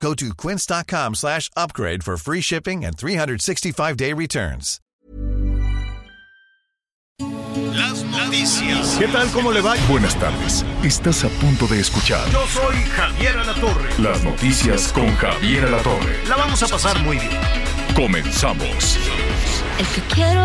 Go to quince.com slash upgrade for free shipping and 365-day returns. Las noticias. ¿Qué tal? ¿Cómo le va? Buenas tardes. Estás a punto de escuchar Yo soy Javier Alatorre. las noticias con Javier Alatorre. La vamos a pasar muy bien. Comenzamos. El que quiero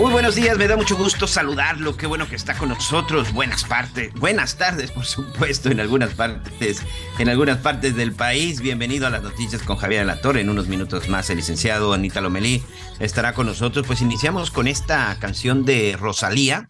Muy buenos días, me da mucho gusto saludarlo. Qué bueno que está con nosotros. Buenas partes, buenas tardes, por supuesto, en algunas partes, en algunas partes del país. Bienvenido a las noticias con Javier Alatorre. En unos minutos más, el licenciado Anita Lomelí estará con nosotros. Pues iniciamos con esta canción de Rosalía.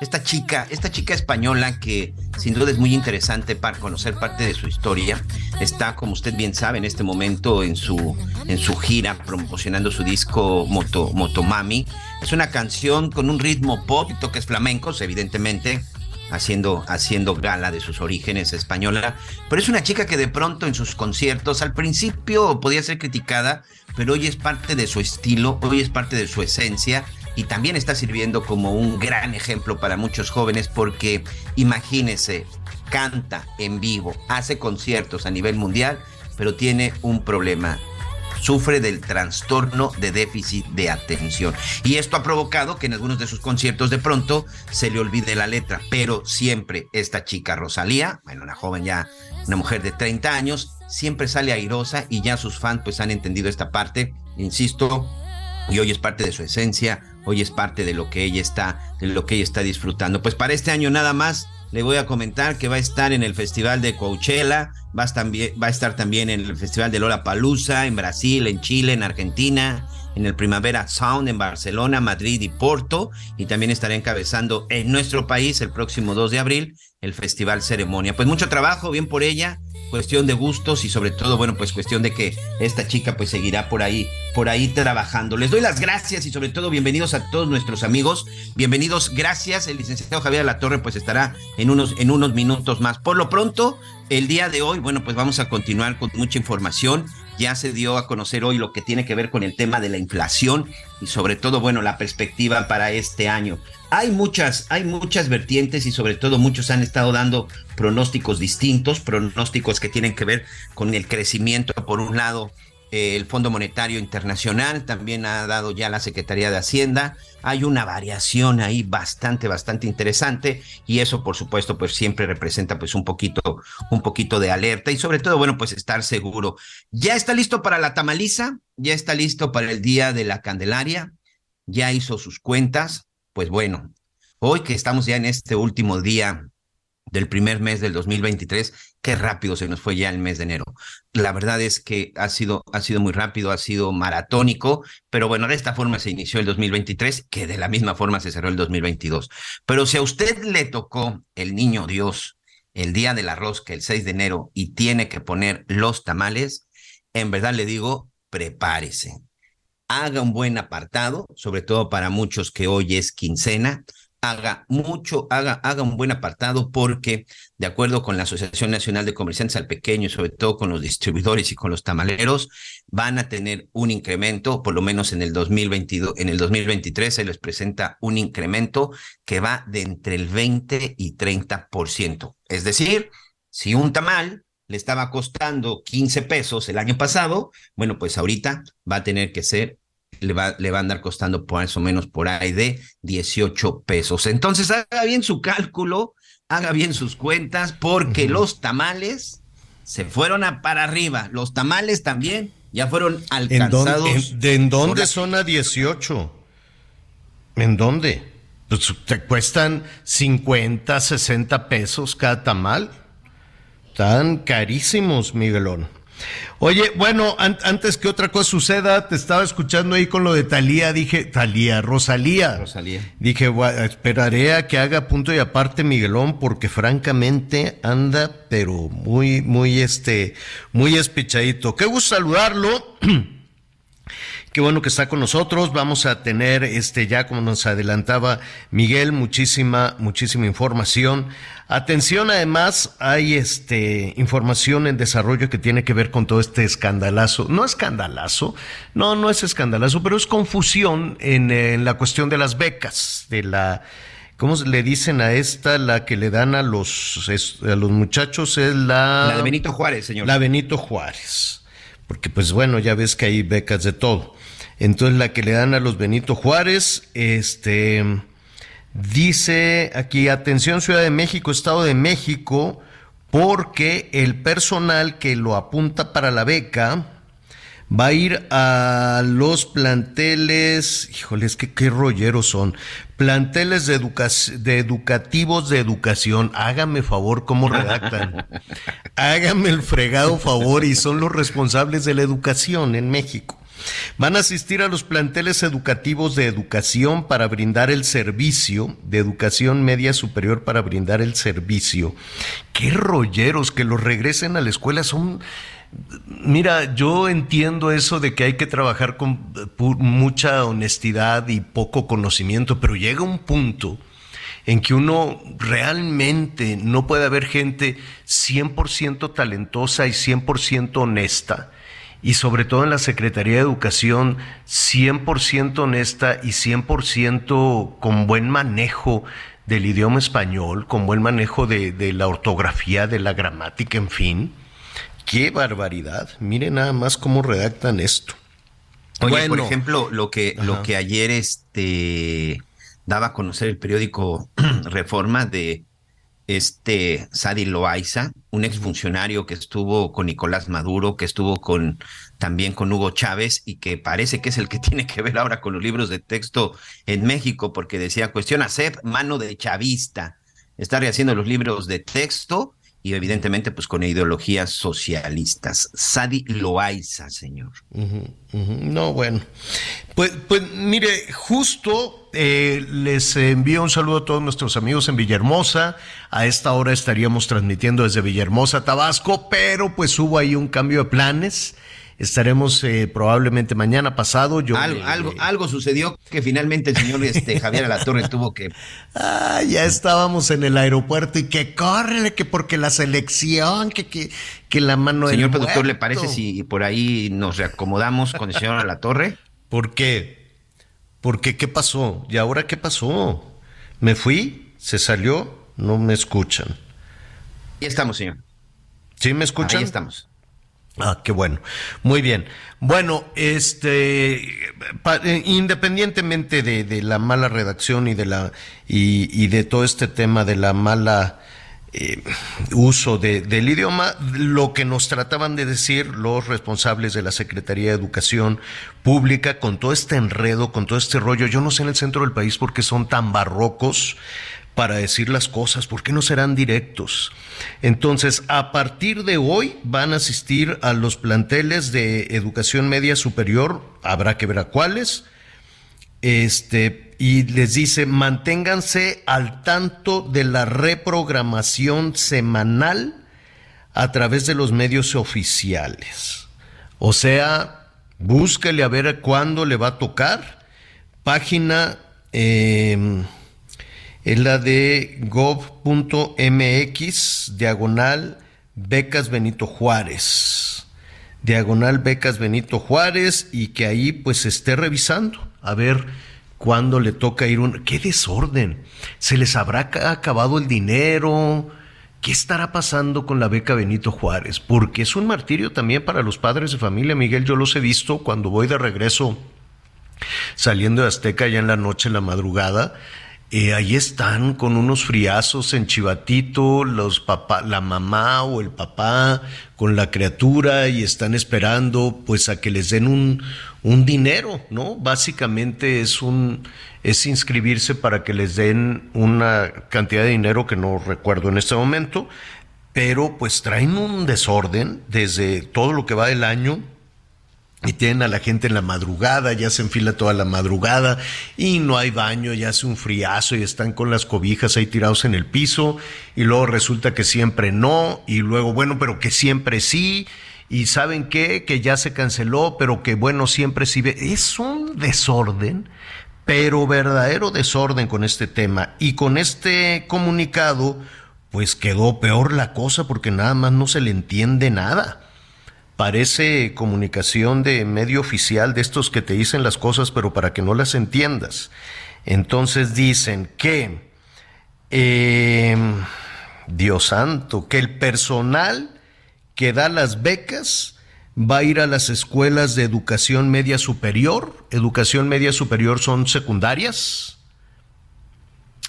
Esta chica, esta chica española que sin duda es muy interesante para conocer parte de su historia. Está, como usted bien sabe, en este momento en su, en su gira promocionando su disco Moto, Motomami. Es una canción con un ritmo pop y toques flamencos, evidentemente, haciendo, haciendo gala de sus orígenes española. Pero es una chica que de pronto en sus conciertos, al principio podía ser criticada, pero hoy es parte de su estilo, hoy es parte de su esencia y también está sirviendo como un gran ejemplo para muchos jóvenes porque imagínese, canta en vivo, hace conciertos a nivel mundial, pero tiene un problema. Sufre del trastorno de déficit de atención. Y esto ha provocado que en algunos de sus conciertos de pronto se le olvide la letra. Pero siempre esta chica Rosalía, bueno, una joven ya, una mujer de 30 años, siempre sale airosa y ya sus fans pues han entendido esta parte. Insisto, y hoy es parte de su esencia, hoy es parte de lo que ella está, de lo que ella está disfrutando. Pues para este año nada más le voy a comentar que va a estar en el Festival de Coachella, va a, estar, va a estar también en el Festival de Lollapalooza, en Brasil, en Chile, en Argentina, en el Primavera Sound en Barcelona, Madrid y Porto, y también estará encabezando en nuestro país el próximo 2 de abril el Festival Ceremonia. Pues mucho trabajo, bien por ella, cuestión de gustos y sobre todo, bueno, pues cuestión de que esta chica pues seguirá por ahí, por ahí trabajando. Les doy las gracias y sobre todo bienvenidos a todos nuestros amigos. Bienvenidos, gracias. El licenciado Javier Latorre pues estará en unos, en unos minutos más. Por lo pronto, el día de hoy, bueno, pues vamos a continuar con mucha información. Ya se dio a conocer hoy lo que tiene que ver con el tema de la inflación y sobre todo, bueno, la perspectiva para este año. Hay muchas, hay muchas vertientes y sobre todo muchos han estado dando pronósticos distintos, pronósticos que tienen que ver con el crecimiento, por un lado, el Fondo Monetario Internacional, también ha dado ya la Secretaría de Hacienda. Hay una variación ahí bastante, bastante interesante y eso, por supuesto, pues siempre representa pues un poquito, un poquito de alerta y sobre todo, bueno, pues estar seguro. ¿Ya está listo para la tamaliza? ¿Ya está listo para el Día de la Candelaria? ¿Ya hizo sus cuentas? Pues bueno, hoy que estamos ya en este último día del primer mes del 2023, qué rápido se nos fue ya el mes de enero. La verdad es que ha sido, ha sido muy rápido, ha sido maratónico, pero bueno, de esta forma se inició el 2023, que de la misma forma se cerró el 2022. Pero si a usted le tocó el niño Dios el día de la rosca, el 6 de enero, y tiene que poner los tamales, en verdad le digo, prepárese. Haga un buen apartado, sobre todo para muchos que hoy es quincena, haga mucho, haga, haga un buen apartado porque, de acuerdo con la Asociación Nacional de Comerciantes al Pequeño y sobre todo con los distribuidores y con los tamaleros, van a tener un incremento, por lo menos en el 2022, en el 2023 se les presenta un incremento que va de entre el 20 y 30%. Es decir, si un tamal le estaba costando 15 pesos el año pasado, bueno, pues ahorita va a tener que ser le va, le va a andar costando por más o menos por ahí de 18 pesos. Entonces haga bien su cálculo, haga bien sus cuentas, porque los tamales se fueron a para arriba. Los tamales también ya fueron ¿En dónde, alcanzados. en- ¿De en dónde la- son a 18? ¿En dónde? Pues te cuestan 50, 60 pesos cada tamal. Están carísimos, Miguelón. Oye, bueno, antes que otra cosa suceda, te estaba escuchando ahí con lo de Talía, dije, Talía, Rosalía. Rosalía. Dije, esperaré a que haga punto y aparte Miguelón, porque francamente anda, pero muy, muy, este, muy espichadito. Qué gusto saludarlo. Qué bueno que está con nosotros. Vamos a tener, este, ya como nos adelantaba Miguel, muchísima, muchísima información. Atención, además, hay este, información en desarrollo que tiene que ver con todo este escandalazo. No escandalazo, no, no es escandalazo, pero es confusión en, en la cuestión de las becas, de la, ¿Cómo le dicen a esta, la que le dan a los, a los muchachos? Es la... La de Benito Juárez, señor. La Benito Juárez. Porque pues bueno, ya ves que hay becas de todo. Entonces la que le dan a los Benito Juárez, este, dice aquí, atención Ciudad de México, Estado de México, porque el personal que lo apunta para la beca va a ir a los planteles, híjoles, que qué rolleros son, planteles de, de educativos de educación, hágame favor, ¿cómo redactan? hágame el fregado favor y son los responsables de la educación en México. Van a asistir a los planteles educativos de educación para brindar el servicio, de educación media superior para brindar el servicio. Qué rolleros que los regresen a la escuela son... Mira, yo entiendo eso de que hay que trabajar con mucha honestidad y poco conocimiento, pero llega un punto en que uno realmente no puede haber gente 100% talentosa y 100% honesta y sobre todo en la Secretaría de Educación 100% honesta y 100% con buen manejo del idioma español, con buen manejo de, la ortografía, de la gramática, en fin. ¡Qué barbaridad! Miren nada más cómo redactan esto. Oye, por ejemplo, lo que, lo que ayer este, daba a conocer el periódico Reforma de este Sadi Loaiza, un exfuncionario que estuvo con Nicolás Maduro, que estuvo con también con Hugo Chávez y que parece que es el que tiene que ver ahora con los libros de texto en México, porque decía, cuestión a mano de chavista, está rehaciendo los libros de texto y evidentemente pues con ideologías socialistas. Sadi Loaiza, señor. No, bueno. Pues, pues mire, justo eh, les envío un saludo a todos nuestros amigos en Villahermosa. A esta hora estaríamos transmitiendo desde Villahermosa, Tabasco, pero pues hubo ahí un cambio de planes. Estaremos eh, probablemente mañana pasado. Yo algo, algo, sucedió que finalmente el señor este, Javier Alatorre tuvo que. Ah, ya estábamos en el aeropuerto y que corre, que porque la selección, que, que, que la mano Señor productor, ¿le parece si por ahí nos reacomodamos con el señor Alatorre? ¿Por qué? ¿Por qué? ¿Qué pasó? ¿Y ahora qué pasó? ¿Me fui? ¿Se salió? No me escuchan. Ahí estamos, señor. ¿Sí me escuchan? Ahí estamos. Ah, qué bueno. Muy bien. Bueno, este, eh, independientemente de, la mala redacción y de la y, de todo este tema de la mala eh, uso del idioma, lo que nos trataban de decir los responsables de la Secretaría de Educación Pública con todo este enredo, con todo este rollo, yo no sé en el centro del país por qué son tan barrocos para decir las cosas, ¿por qué no serán directos? Entonces, a partir de hoy van a asistir a los planteles de educación media superior, habrá que ver a cuáles, este, y les dice, manténganse al tanto de la reprogramación semanal a través de los medios oficiales. O sea, búsquele a ver cuándo le va a tocar. Página... Eh, es la de gov.mx, diagonal becas Benito Juárez. Diagonal becas Benito Juárez y que ahí pues esté revisando a ver cuándo le toca ir un... ¡Qué desorden! ¿Se les habrá acabado el dinero? ¿Qué estará pasando con la beca Benito Juárez? Porque es un martirio también para los padres de familia, Miguel. Yo los he visto cuando voy de regreso saliendo de Azteca ya en la noche, en la madrugada eh, ahí están con unos friazos en Chivatito, los papá, la mamá o el papá con la criatura y están esperando pues a que les den un, un dinero, ¿no? Básicamente es un es inscribirse para que les den una cantidad de dinero que no recuerdo en este momento, pero pues traen un desorden desde todo lo que va del año y tienen a la gente en la madrugada, ya se enfila toda la madrugada y no hay baño, ya hace un friazo y están con las cobijas ahí tirados en el piso y luego resulta que siempre no y luego bueno, pero que siempre sí y saben qué, que ya se canceló, pero que bueno, siempre sí. Es un desorden, pero verdadero desorden con este tema y con este comunicado pues quedó peor la cosa porque nada más no se le entiende nada parece comunicación de medio oficial de estos que te dicen las cosas pero para que no las entiendas. Entonces dicen que, em, Dios santo, que el personal que da las becas va a ir a las escuelas de educación media superior. Educación media superior son secundarias.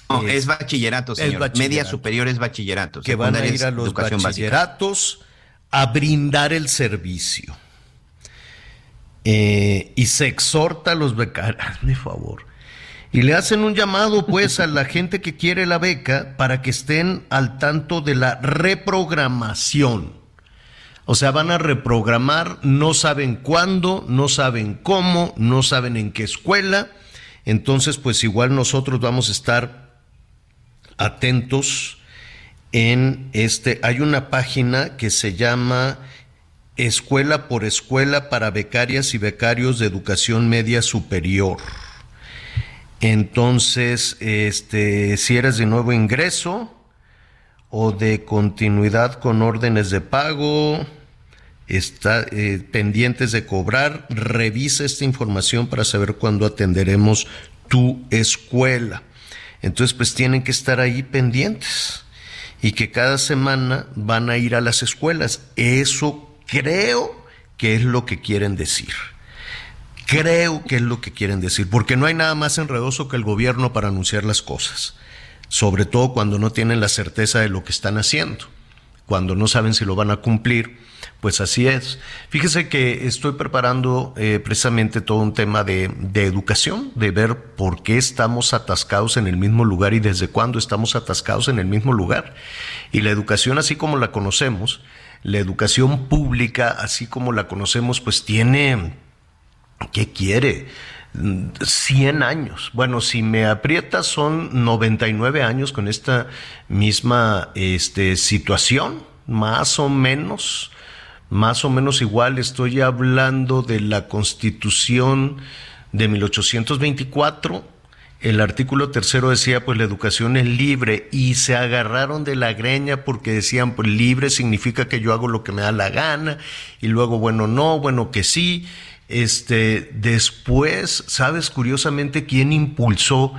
No, es, bachillerato, señor. Media superior es bachillerato. Que van a ir a los bachilleratos a brindar el servicio. Eh, y se exhorta a los becarios, hazme favor. Y le hacen un llamado pues a la gente que quiere la beca para que estén al tanto de la reprogramación. O sea, van a reprogramar, no saben cuándo, no saben cómo, no saben en qué escuela. Entonces, pues igual nosotros vamos a estar atentos en este, hay una página que se llama Escuela por Escuela para Becarias y Becarios de Educación Media Superior. Entonces, este, si eres de nuevo ingreso o de continuidad con órdenes de pago, está eh, pendientes de cobrar, revisa esta información para saber cuándo atenderemos tu escuela. Entonces, pues tienen que estar ahí pendientes y que cada semana van a ir a las escuelas. Eso creo que es lo que quieren decir. Creo que es lo que quieren decir, porque no hay nada más enredoso que el gobierno para anunciar las cosas, sobre todo cuando no tienen la certeza de lo que están haciendo, cuando no saben si lo van a cumplir pues así es. Fíjese que estoy preparando eh, precisamente todo un tema de, de, educación, de ver por qué estamos atascados en el mismo lugar y desde cuándo estamos atascados en el mismo lugar. Y la educación así como la conocemos, la educación pública así como la conocemos, pues tiene, ¿qué quiere? 100 años. Bueno, si me aprieta son 99 años con esta misma este, situación, más o menos más o menos igual. Estoy hablando de la Constitución de 1824. El artículo tercero decía, pues la educación es libre y se agarraron de la greña porque decían, pues libre significa que yo hago lo que me da la gana y luego, bueno, no, bueno, que sí. Este, después, ¿sabes curiosamente quién impulsó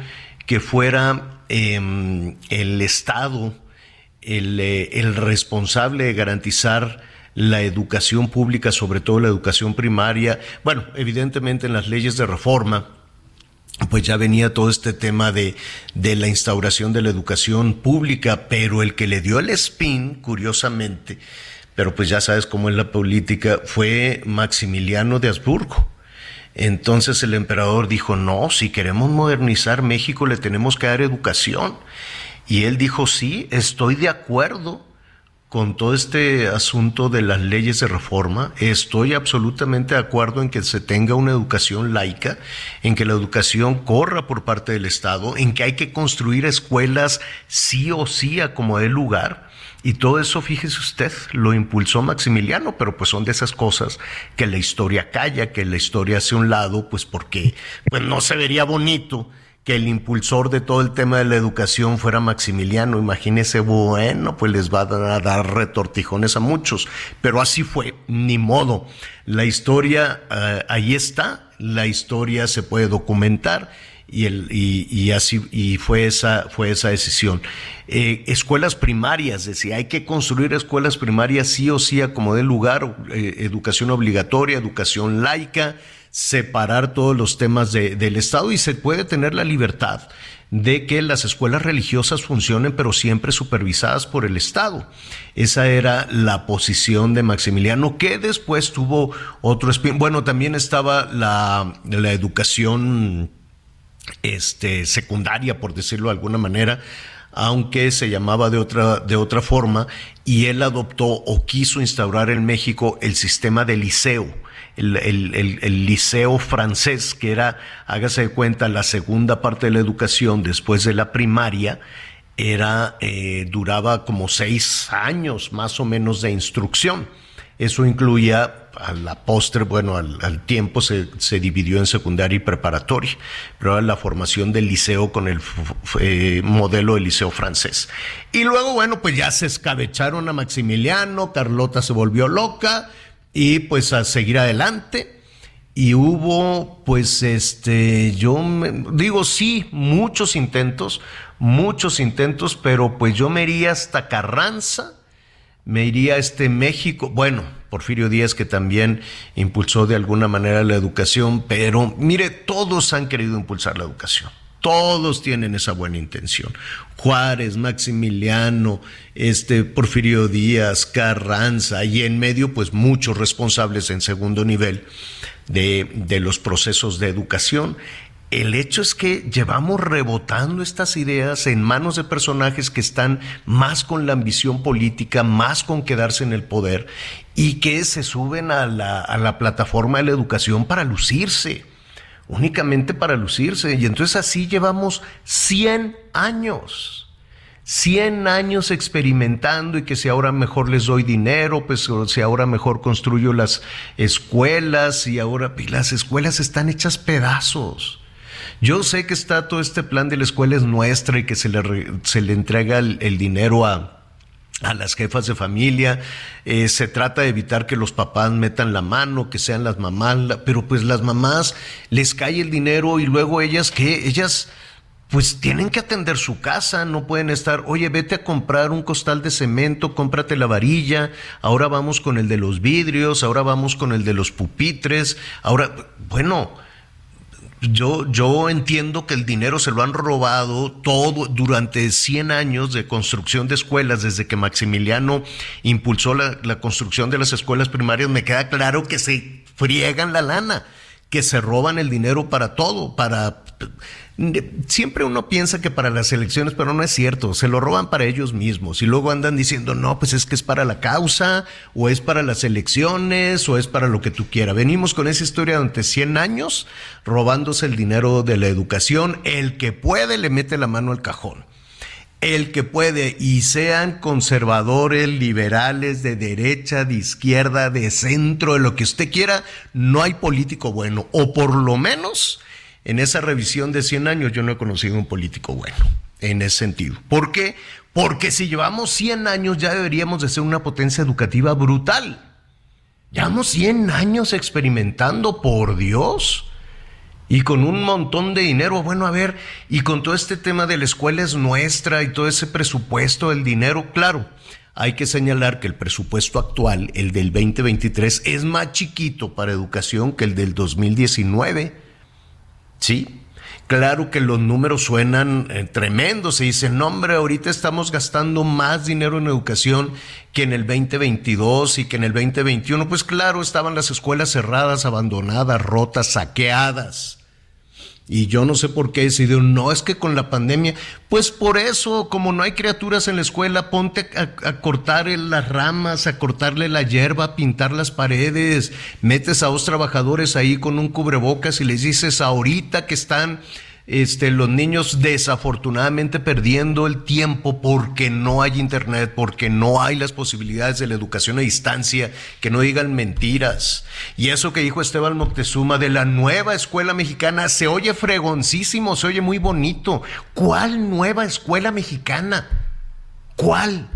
que fuera em, el Estado el, eh, el responsable de garantizar la educación pública, sobre todo la educación primaria. Bueno, evidentemente en las leyes de reforma, pues ya venía todo este tema de, de, la instauración de la educación pública, pero el que le dio el spin, curiosamente, pero pues ya sabes cómo es la política, fue Maximiliano de Habsburgo. Entonces el emperador dijo, no, si queremos modernizar México le tenemos que dar educación. Y él dijo, sí, estoy de acuerdo, con todo este asunto de las leyes de reforma, estoy absolutamente de acuerdo en que se tenga una educación laica, en que la educación corra por parte del Estado, en que hay que construir escuelas sí o sí a como dé lugar. Y todo eso, fíjese usted, lo impulsó Maximiliano, pero pues son de esas cosas que la historia calla, que la historia hace un lado, pues porque pues no se vería bonito que el impulsor de todo el tema de la educación fuera Maximiliano. Imagínese, bueno, pues les va a dar retortijones a muchos. Pero así fue, ni modo. La historia eh, ahí está, la historia se puede documentar y, el, y, así y fue esa, fue esa decisión. Eh, escuelas primarias, decía, hay que construir escuelas primarias sí o sí a como de lugar, eh, educación obligatoria, educación laica, separar todos los temas del Estado y se puede tener la libertad de que las escuelas religiosas funcionen, pero siempre supervisadas por el Estado. Esa era la posición de Maximiliano, que después tuvo otro espíritu. Bueno, también estaba la, la educación este, secundaria, por decirlo de alguna manera, aunque se llamaba de otra, de otra forma, y él adoptó o quiso instaurar en México el sistema de liceo el, liceo francés, que era, hágase de cuenta, la segunda parte de la educación después de la primaria, era, eh, duraba como seis años más o menos de instrucción. Eso incluía a la postre, bueno, al, tiempo se, dividió en secundaria y preparatoria, pero era la formación del liceo con el eh, modelo del liceo francés. Y luego, bueno, pues ya se escabecharon a Maximiliano, Carlota se volvió loca, y pues a seguir adelante. Y hubo, pues, este, yo digo, sí, muchos intentos, muchos intentos, pero pues yo me iría hasta Carranza, me iría a este México, bueno, Porfirio Díaz que también impulsó de alguna manera la educación, pero mire, todos han querido impulsar la educación. Todos tienen esa buena intención. Juárez, Maximiliano, este Porfirio Díaz, Carranza y en medio pues muchos responsables en segundo nivel de, de los procesos de educación. El hecho es que llevamos rebotando estas ideas en manos de personajes que están más con la ambición política, más con quedarse en el poder y que se suben a la, a la plataforma de la educación para lucirse únicamente para lucirse. Y entonces así llevamos 100 años. 100 años experimentando y que si ahora mejor les doy dinero, pues si ahora mejor construyo las escuelas y ahora las escuelas están hechas pedazos. Yo sé que está todo este plan de la escuela es nuestra y que se le, se le entrega el dinero a, a las jefas de familia, eh, se trata de evitar que los papás metan la mano, que sean las mamás, pero pues las mamás les cae el dinero y luego ellas que ellas pues tienen que atender su casa, no pueden estar, oye, vete a comprar un costal de cemento, cómprate la varilla, ahora vamos con el de los vidrios, ahora vamos con el de los pupitres, ahora, bueno, yo, yo entiendo que el dinero se lo han robado todo durante 100 años de construcción de escuelas, desde que Maximiliano impulsó la, la construcción de las escuelas primarias, me queda claro que se friegan la lana, que se roban el dinero para todo, para Siempre uno piensa que para las elecciones, pero no es cierto, se lo roban para ellos mismos y luego andan diciendo, no, pues es que es para la causa, o es para las elecciones, o es para lo que tú quieras. Venimos con esa historia durante 100 años robándose el dinero de la educación, el que puede le mete la mano al cajón. El que puede, y sean conservadores, liberales, de derecha, de izquierda, de centro, de lo que usted quiera, no hay político bueno, o por lo menos en esa revisión de 100 años yo no he conocido un político bueno, en ese sentido. ¿Por qué? Porque si llevamos 100 años ya deberíamos de ser una potencia educativa brutal. Llevamos 100 años experimentando, por Dios. Y con un montón de dinero, bueno, a ver, y con todo este tema de la escuela es nuestra y todo ese presupuesto, el dinero, claro, hay que señalar que el presupuesto actual, el del 2023, es más chiquito para educación que el del 2019. Sí, claro que los números suenan eh, tremendos. Se dice, no hombre, ahorita estamos gastando más dinero en educación que en el 2022 y que en el 2021. Pues claro, estaban las escuelas cerradas, abandonadas, rotas, saqueadas. Y yo no sé por qué decidió, no, es que con la pandemia, pues por eso, como no hay criaturas en la escuela, ponte a, a, cortar las ramas, a cortarle la hierba, a pintar las paredes, metes a dos trabajadores ahí con un cubrebocas y les dices ahorita que están este, los niños desafortunadamente perdiendo el tiempo porque no hay internet, porque no hay las posibilidades de la educación a distancia, que no digan mentiras. Y eso que dijo Esteban Moctezuma de la nueva escuela mexicana se oye fregoncísimo, se oye muy bonito. ¿Cuál nueva escuela mexicana? ¿Cuál?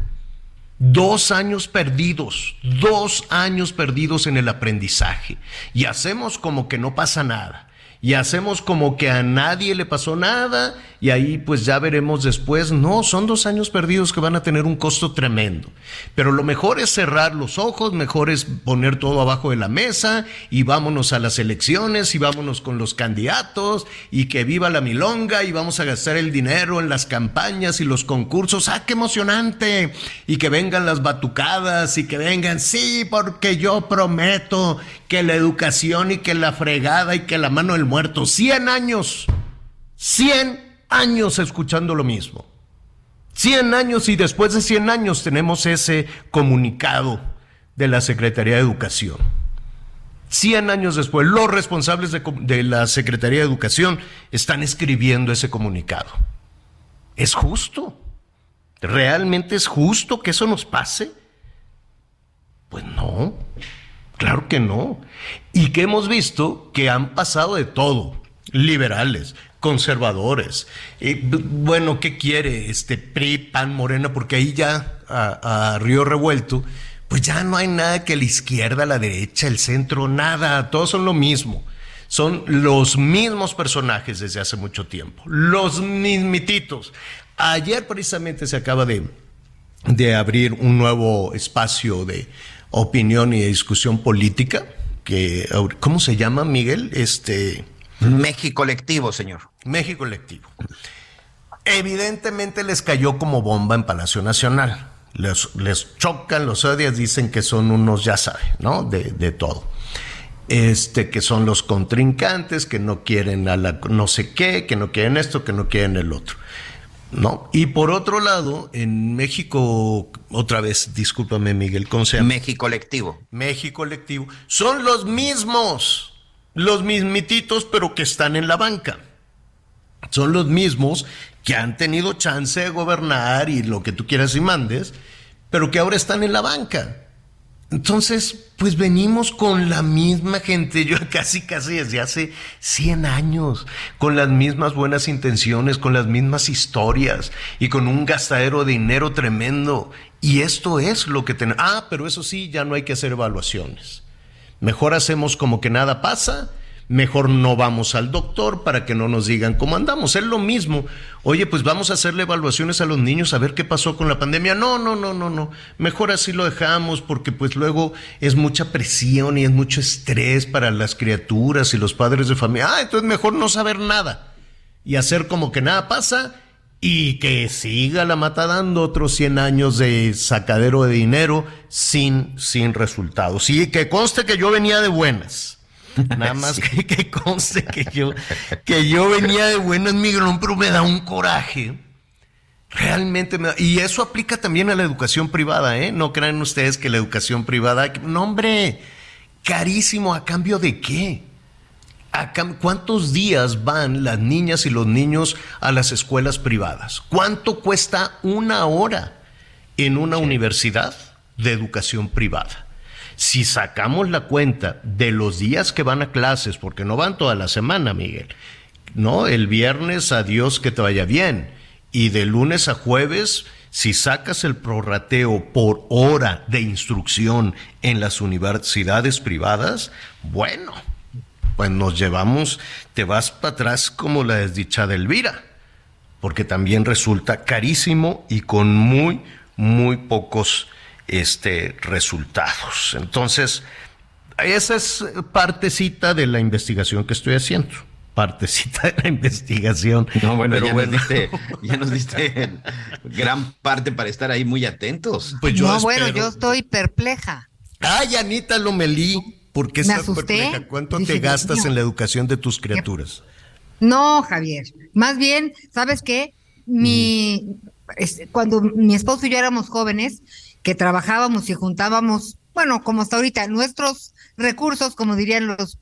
Dos años perdidos, dos años perdidos en el aprendizaje. Y hacemos como que no pasa nada y hacemos como que a nadie le pasó nada y ahí pues ya veremos después. No, son dos años perdidos que van a tener un costo tremendo. Pero lo mejor es cerrar los ojos, mejor es poner todo abajo de la mesa y vámonos a las elecciones y vámonos con los candidatos y que viva la milonga y vamos a gastar el dinero en las campañas y los concursos. ¡Ah, qué emocionante! Y que vengan las batucadas y que vengan, sí, porque yo prometo que la educación y que la fregada y que la mano del muerto. 100 años, 100 años escuchando lo mismo. 100 años y después de 100 años tenemos ese comunicado de la Secretaría de Educación. 100 años después, los responsables de, de, la Secretaría de Educación están escribiendo ese comunicado. ¿Es justo? ¿Realmente es justo que eso nos pase? Pues no. Claro que no. Y que hemos visto que han pasado de todo. Liberales, conservadores. bueno, ¿qué quiere? Este PRI, PAN, Morena, porque ahí ya a, a, Río Revuelto, pues ya no hay nada que la izquierda, la derecha, el centro, nada. Todos son lo mismo. Son los mismos personajes desde hace mucho tiempo. Los mismititos. Ayer precisamente se acaba de, de abrir un nuevo espacio de opinión y de discusión política, que, ¿cómo se llama, Miguel? Este... México Colectivo, señor. México Colectivo. Evidentemente les cayó como bomba en Palacio Nacional. Les, les chocan, los odias, dicen que son unos, ya saben, ¿no? De, de todo. Este, que son los contrincantes, que no quieren a la no sé qué, que no quieren esto, que no quieren el otro. ¿No? Y por otro lado, en México, otra vez, discúlpame Miguel, ¿cómo se llama? México Colectivo. México Colectivo. Son los mismos, los mismititos, pero que están en la banca. Son los mismos que han tenido chance de gobernar y lo que tú quieras y mandes, pero que ahora están en la banca. Entonces, pues venimos con la misma gente, yo casi, casi desde hace 100 años, con las mismas buenas intenciones, con las mismas historias y con un gastadero de dinero tremendo. Y esto es lo que tenemos. Ah, pero eso sí, ya no hay que hacer evaluaciones. Mejor hacemos como que nada pasa mejor no vamos al doctor para que no nos digan cómo andamos. Es lo mismo. Oye, pues vamos a hacerle evaluaciones a los niños a ver qué pasó con la pandemia. No, no, no, no, no. Mejor así lo dejamos porque pues luego es mucha presión y es mucho estrés para las criaturas y los padres de familia. Ah, entonces mejor no saber nada y hacer como que nada pasa y que siga la mata dando otros 100 años de sacadero de dinero sin, sin resultados. Y que conste que yo venía de buenas. Nada más sí. que, que, conste que yo, que yo venía de buenas, Miguelón, pero me da un coraje. Realmente me da, y eso aplica también a la educación privada, ¿eh? No crean ustedes que la educación privada, no hombre, carísimo, ¿a cambio de qué? ¿A cam ¿Cuántos días van las niñas y los niños a las escuelas privadas? ¿Cuánto cuesta una hora en una sí. universidad de educación privada? Si sacamos la cuenta de los días que van a clases, porque no van toda la semana, Miguel, ¿no? El viernes, adiós, que te vaya bien. Y de lunes a jueves, si sacas el prorrateo por hora de instrucción en las universidades privadas, bueno, pues nos llevamos, te vas para atrás como la desdichada Elvira, porque también resulta carísimo y con muy, muy pocos este, resultados. Entonces, esa es partecita de la investigación que estoy haciendo. Partecita de la investigación. No, bueno, Pero ya, bueno. Nos diste, ya nos diste gran parte para estar ahí muy atentos. Pues yo no, espero... bueno, yo estoy perpleja. Ay, Anita Lomelí, ¿por qué estás perpleja? ¿Cuánto Dije, te gastas en la educación de tus criaturas? No, Javier. Más bien, ¿sabes qué? Mi, mm. es, cuando mi esposo y yo éramos jóvenes, que trabajábamos y juntábamos, bueno, como hasta ahorita, nuestros recursos, como dirían los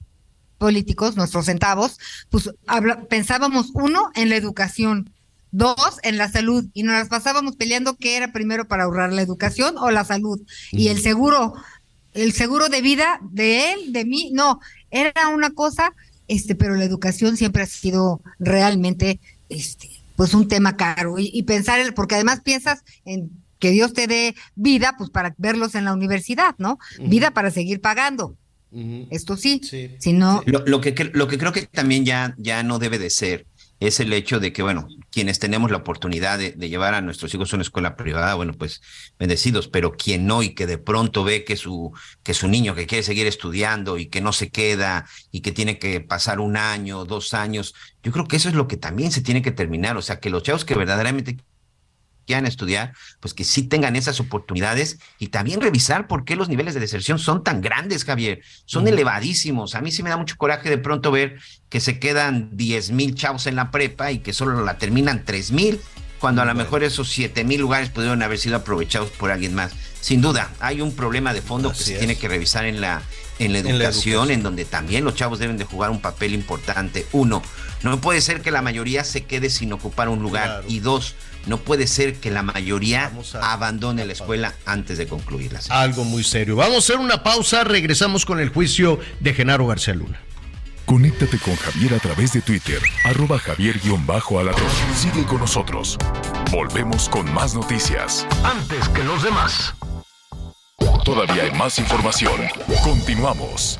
políticos, nuestros centavos, pues habla, pensábamos uno en la educación, dos en la salud y nos las pasábamos peleando qué era primero para ahorrar la educación o la salud. Y el seguro, el seguro de vida de él, de mí, no, era una cosa, este, pero la educación siempre ha sido realmente, este, pues un tema caro. Y, y pensar, porque además piensas en que Dios te dé vida, pues para verlos en la universidad, ¿no? Uh -huh. Vida para seguir pagando. Esto sí, si no... Lo, lo, que, lo que creo que también ya, ya no debe de ser es el hecho de que, bueno, quienes tenemos la oportunidad de, de, llevar a nuestros hijos a una escuela privada, bueno, pues bendecidos, pero quien no y que de pronto ve que su, que su niño que quiere seguir estudiando y que no se queda y que tiene que pasar un año, dos años, yo creo que eso es lo que también se tiene que terminar, o sea, que los chavos que verdaderamente quieran estudiar, pues que sí tengan esas oportunidades y también revisar por qué los niveles de deserción son tan grandes, Javier, son elevadísimos. A mí sí me da mucho coraje de pronto ver que se quedan 10 mil chavos en la prepa y que solo la terminan 3 mil, cuando a lo mejor esos 7 mil lugares pudieron haber sido aprovechados por alguien más. Sin duda, hay un problema de fondo Así que se tiene que revisar en la, en la, educación, en la educación, en donde también los chavos deben de jugar un papel importante. Uno, no puede ser que la mayoría se quede sin ocupar un lugar. Claro. Y dos, no puede ser que la mayoría a, abandone la escuela antes de concluirla. Algo muy serio. Vamos a hacer una pausa, regresamos con el juicio de Genaro García Luna. Conéctate con Javier a través de Twitter, arroba javier-alatón. Sigue con nosotros. Volvemos con más noticias. Antes que los demás. Todavía hay más información. Continuamos.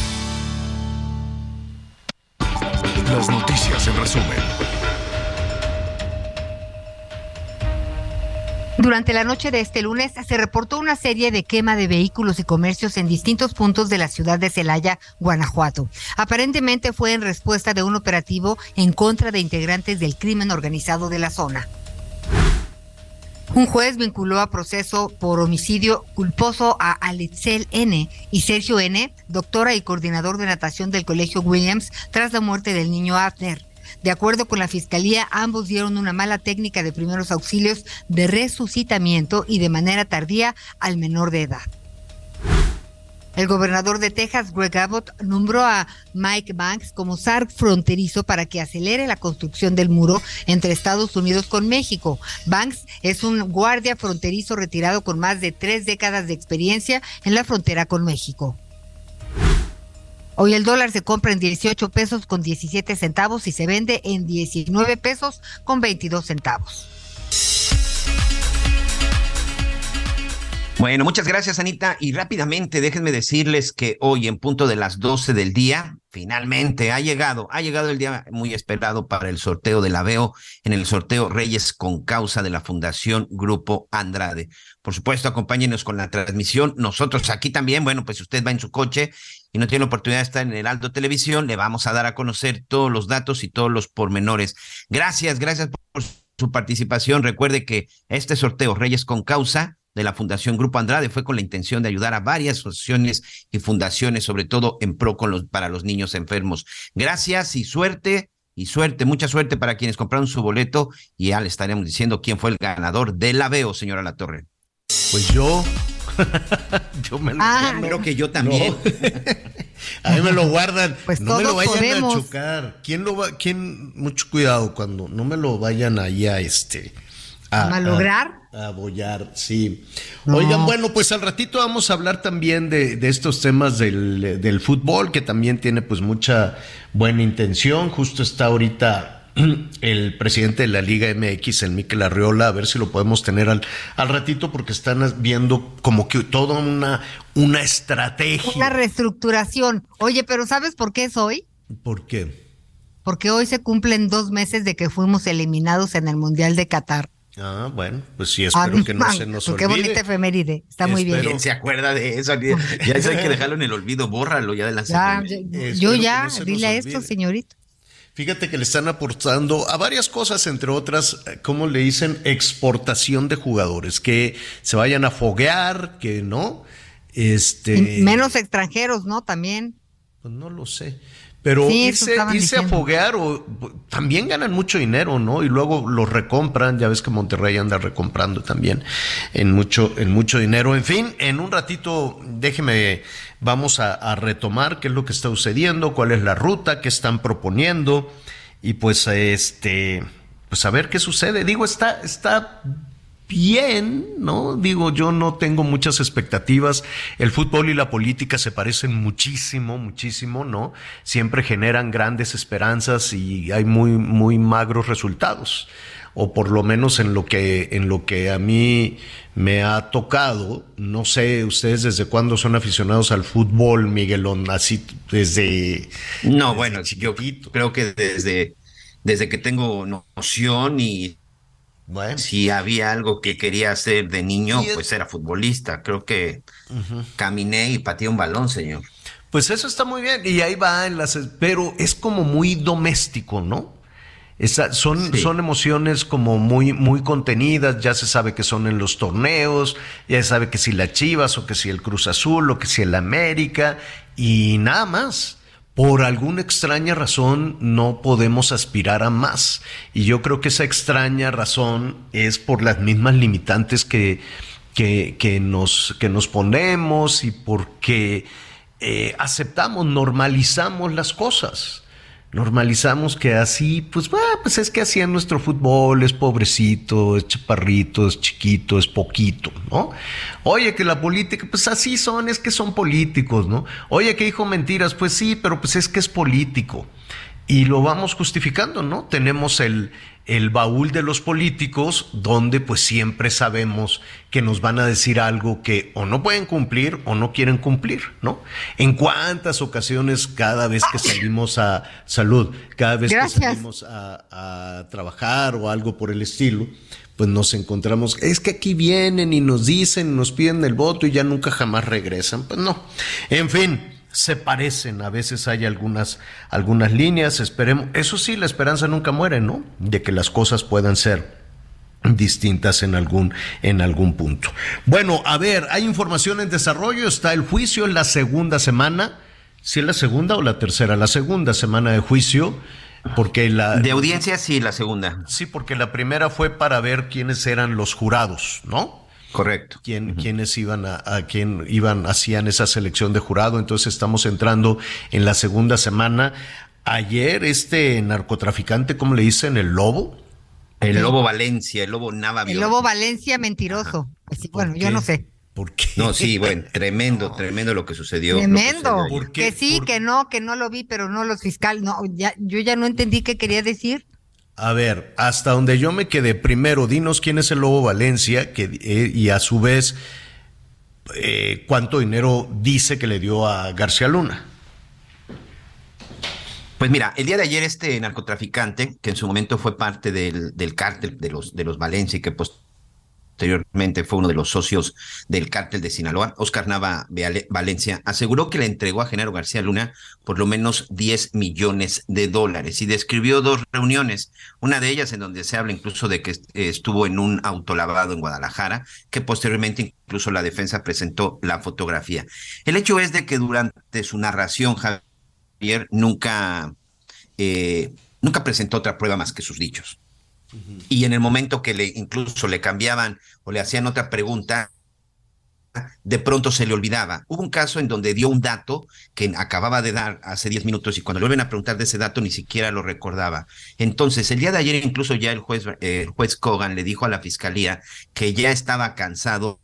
Las noticias en resumen. Durante la noche de este lunes se reportó una serie de quema de vehículos y comercios en distintos puntos de la ciudad de Celaya, Guanajuato. Aparentemente fue en respuesta de un operativo en contra de integrantes del crimen organizado de la zona. Un juez vinculó a proceso por homicidio culposo a Alitzel N. y Sergio N., doctora y coordinador de natación del Colegio Williams, tras la muerte del niño Abner. De acuerdo con la fiscalía, ambos dieron una mala técnica de primeros auxilios de resucitamiento y de manera tardía al menor de edad. El gobernador de Texas, Greg Abbott, nombró a Mike Banks como SARC fronterizo para que acelere la construcción del muro entre Estados Unidos con México. Banks es un guardia fronterizo retirado con más de tres décadas de experiencia en la frontera con México. Hoy el dólar se compra en 18 pesos con 17 centavos y se vende en 19 pesos con 22 centavos. Bueno, muchas gracias, Anita. Y rápidamente, déjenme decirles que hoy, en punto de las 12 del día, finalmente ha llegado, ha llegado el día muy esperado para el sorteo de la VEO en el sorteo Reyes con causa de la Fundación Grupo Andrade. Por supuesto, acompáñenos con la transmisión. Nosotros aquí también, bueno, pues si usted va en su coche y no tiene la oportunidad de estar en el Alto Televisión, le vamos a dar a conocer todos los datos y todos los pormenores. Gracias, gracias por su participación. Recuerde que este sorteo Reyes con causa de la Fundación Grupo Andrade fue con la intención de ayudar a varias asociaciones y fundaciones, sobre todo en pro con los, para los niños enfermos. Gracias y suerte, y suerte, mucha suerte para quienes compraron su boleto y ya le estaremos diciendo quién fue el ganador de la veo, señora La Torre. Pues yo. yo me lo ah, Pero que yo también. No. a mí me lo guardan. Pues no me lo vayan podemos. a chocar. ¿Quién lo va? ¿Quién? Mucho cuidado cuando no me lo vayan allá, este a, malograr. A, abollar, sí. No. Oigan, bueno, pues al ratito vamos a hablar también de, de estos temas del, del, fútbol, que también tiene pues mucha buena intención. Justo está ahorita el presidente de la Liga MX, el Miquel Arriola, a ver si lo podemos tener al, al ratito, porque están viendo como que toda una, una estrategia. Una reestructuración. Oye, pero ¿sabes por qué es hoy? ¿Por qué? Porque hoy se cumplen dos meses de que fuimos eliminados en el Mundial de Qatar. Ah, bueno, pues sí, espero ah, que no man, se nos olvide. Qué bonita efeméride, está muy bien. ¿Quién se acuerda de eso? Ya eso hay que dejarlo en el olvido, bórralo ya de la ya, Yo ya, no dile a esto, señorito. Fíjate que le están aportando a varias cosas, entre otras, como le dicen, exportación de jugadores, que se vayan a foguear, que no. Este... Menos extranjeros, ¿no? También. Pues no lo sé. Pero irse, irse a foguear o también ganan mucho dinero, ¿no? Y luego lo recompran, ya ves que Monterrey anda recomprando también en mucho, en mucho dinero. En fin, en un ratito, déjeme, vamos a, a retomar qué es lo que está sucediendo, cuál es la ruta, qué están proponiendo, y pues este, pues a ver qué sucede. Digo, está, está bien, ¿no? Digo, yo no tengo muchas expectativas. El fútbol y la política se parecen muchísimo, muchísimo, ¿no? Siempre generan grandes esperanzas y hay muy, muy magros resultados. O por lo menos en lo que, en lo que a mí me ha tocado. No sé, ustedes desde cuándo son aficionados al fútbol, Miguelón, así desde. No, bueno, yo creo que desde, desde que tengo noción y si había algo que quería hacer de niño, pues era futbolista. Creo que caminé y pateé un balón, señor. Pues eso está muy bien. Y ahí va en las. Pero es como muy doméstico, ¿no? son, son emociones como muy, muy contenidas, ya se sabe que son en los torneos, ya se sabe que si la Chivas o que si el Cruz Azul o que si el América y nada más por alguna extraña razón no podemos aspirar a más. Y yo creo que esa extraña razón es por las mismas limitantes que, que, nos, que nos ponemos y porque eh, aceptamos, normalizamos las cosas normalizamos que así, pues, pues es que así en nuestro fútbol es pobrecito, es chaparrito, es chiquito, es poquito, ¿no? Oye, que la política, pues así son, es que son políticos, ¿no? Oye, que dijo mentiras, pues sí, pero pues es que es político. Y lo vamos justificando, ¿no? Tenemos el, el baúl de los políticos, donde pues siempre sabemos que nos van a decir algo que o no pueden cumplir o no quieren cumplir, ¿no? En cuántas ocasiones cada vez que salimos a salud, cada vez que salimos a, a trabajar o algo por el estilo, pues nos encontramos, es que aquí vienen y nos dicen, nos piden el voto y ya nunca jamás regresan. Pues no. En fin, se parecen, a veces hay algunas, algunas líneas, esperemos, eso sí, la esperanza nunca muere, ¿no? De que las cosas puedan ser distintas en algún, en algún punto. Bueno, a ver, hay información en desarrollo, está el juicio en la segunda semana, si es la segunda o la tercera, la segunda semana de juicio, porque la... De audiencia, sí, la segunda. Sí, porque la primera fue para ver quiénes eran los jurados, ¿no? Correcto. Quién, Quiénes iban a, a, quién iban, hacían esa selección de jurado. Entonces estamos entrando en la segunda semana. Ayer este narcotraficante, ¿cómo le dicen? El lobo. El lobo Valencia, el lobo Nava. El lobo Valencia mentiroso. bueno, yo no sé. ¿Por qué? No, sí, bueno, tremendo, tremendo lo que sucedió. Tremendo. Que, sí, que no, que no lo vi, pero no los fiscales. No, ya, yo ya no entendí qué quería decir. A ver, hasta donde yo me quedé, primero, dinos quién es el Lobo Valencia eh, y a su vez, eh, cuánto dinero dice que le dio a García Luna. Pues mira, el día de ayer este narcotraficante, que en su momento fue parte del, del cártel de los, de los Valencia y que pues posteriormente fue uno de los socios del cártel de Sinaloa, Oscar Nava Valencia, aseguró que le entregó a Genaro García Luna por lo menos 10 millones de dólares y describió dos reuniones, una de ellas en donde se habla incluso de que estuvo en un autolavado en Guadalajara, que posteriormente incluso la defensa presentó la fotografía. El hecho es de que durante su narración, Javier nunca, eh, nunca presentó otra prueba más que sus dichos. Y en el momento que le incluso le cambiaban o le hacían otra pregunta, de pronto se le olvidaba. Hubo un caso en donde dio un dato que acababa de dar hace 10 minutos y cuando le vuelven a preguntar de ese dato ni siquiera lo recordaba. Entonces, el día de ayer incluso ya el juez, eh, el juez Kogan le dijo a la fiscalía que ya estaba cansado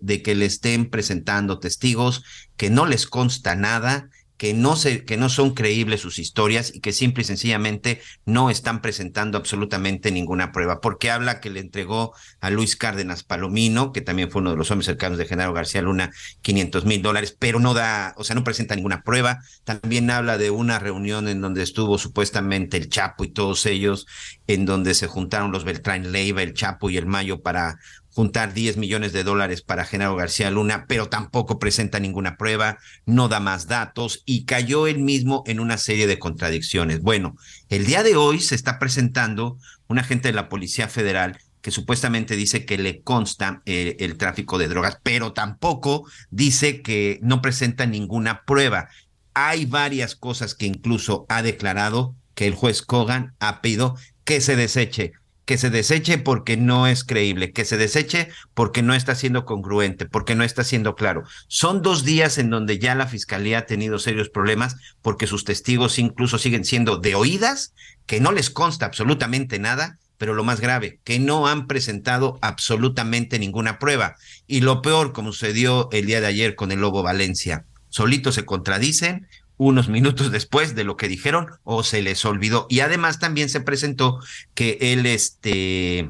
de que le estén presentando testigos, que no les consta nada que no, se, que no son creíbles sus historias y que simple y sencillamente no están presentando absolutamente ninguna prueba, porque habla que le entregó a Luis Cárdenas Palomino, que también fue uno de los hombres cercanos de Genaro García Luna, 500 mil dólares, pero no da, o sea, no presenta ninguna prueba. También habla de una reunión en donde estuvo supuestamente el Chapo y todos ellos, en donde se juntaron los Beltrán Leiva, el Chapo y el Mayo para juntar 10 millones de dólares para Genaro García Luna, pero tampoco presenta ninguna prueba, no da más datos y cayó él mismo en una serie de contradicciones. Bueno, el día de hoy se está presentando un agente de la Policía Federal que supuestamente dice que le consta eh, el tráfico de drogas, pero tampoco dice que no presenta ninguna prueba. Hay varias cosas que incluso ha declarado que el juez Kogan ha pedido que se deseche que se deseche porque no es creíble, que se deseche porque no está siendo congruente, porque no está siendo claro. Son dos días en donde ya la fiscalía ha tenido serios problemas porque sus testigos incluso siguen siendo de oídas, que no les consta absolutamente nada, pero lo más grave, que no han presentado absolutamente ninguna prueba. Y lo peor, como sucedió el día de ayer con el Lobo Valencia, solitos se contradicen, unos minutos después de lo que dijeron o se les olvidó. Y además también se presentó que él, este,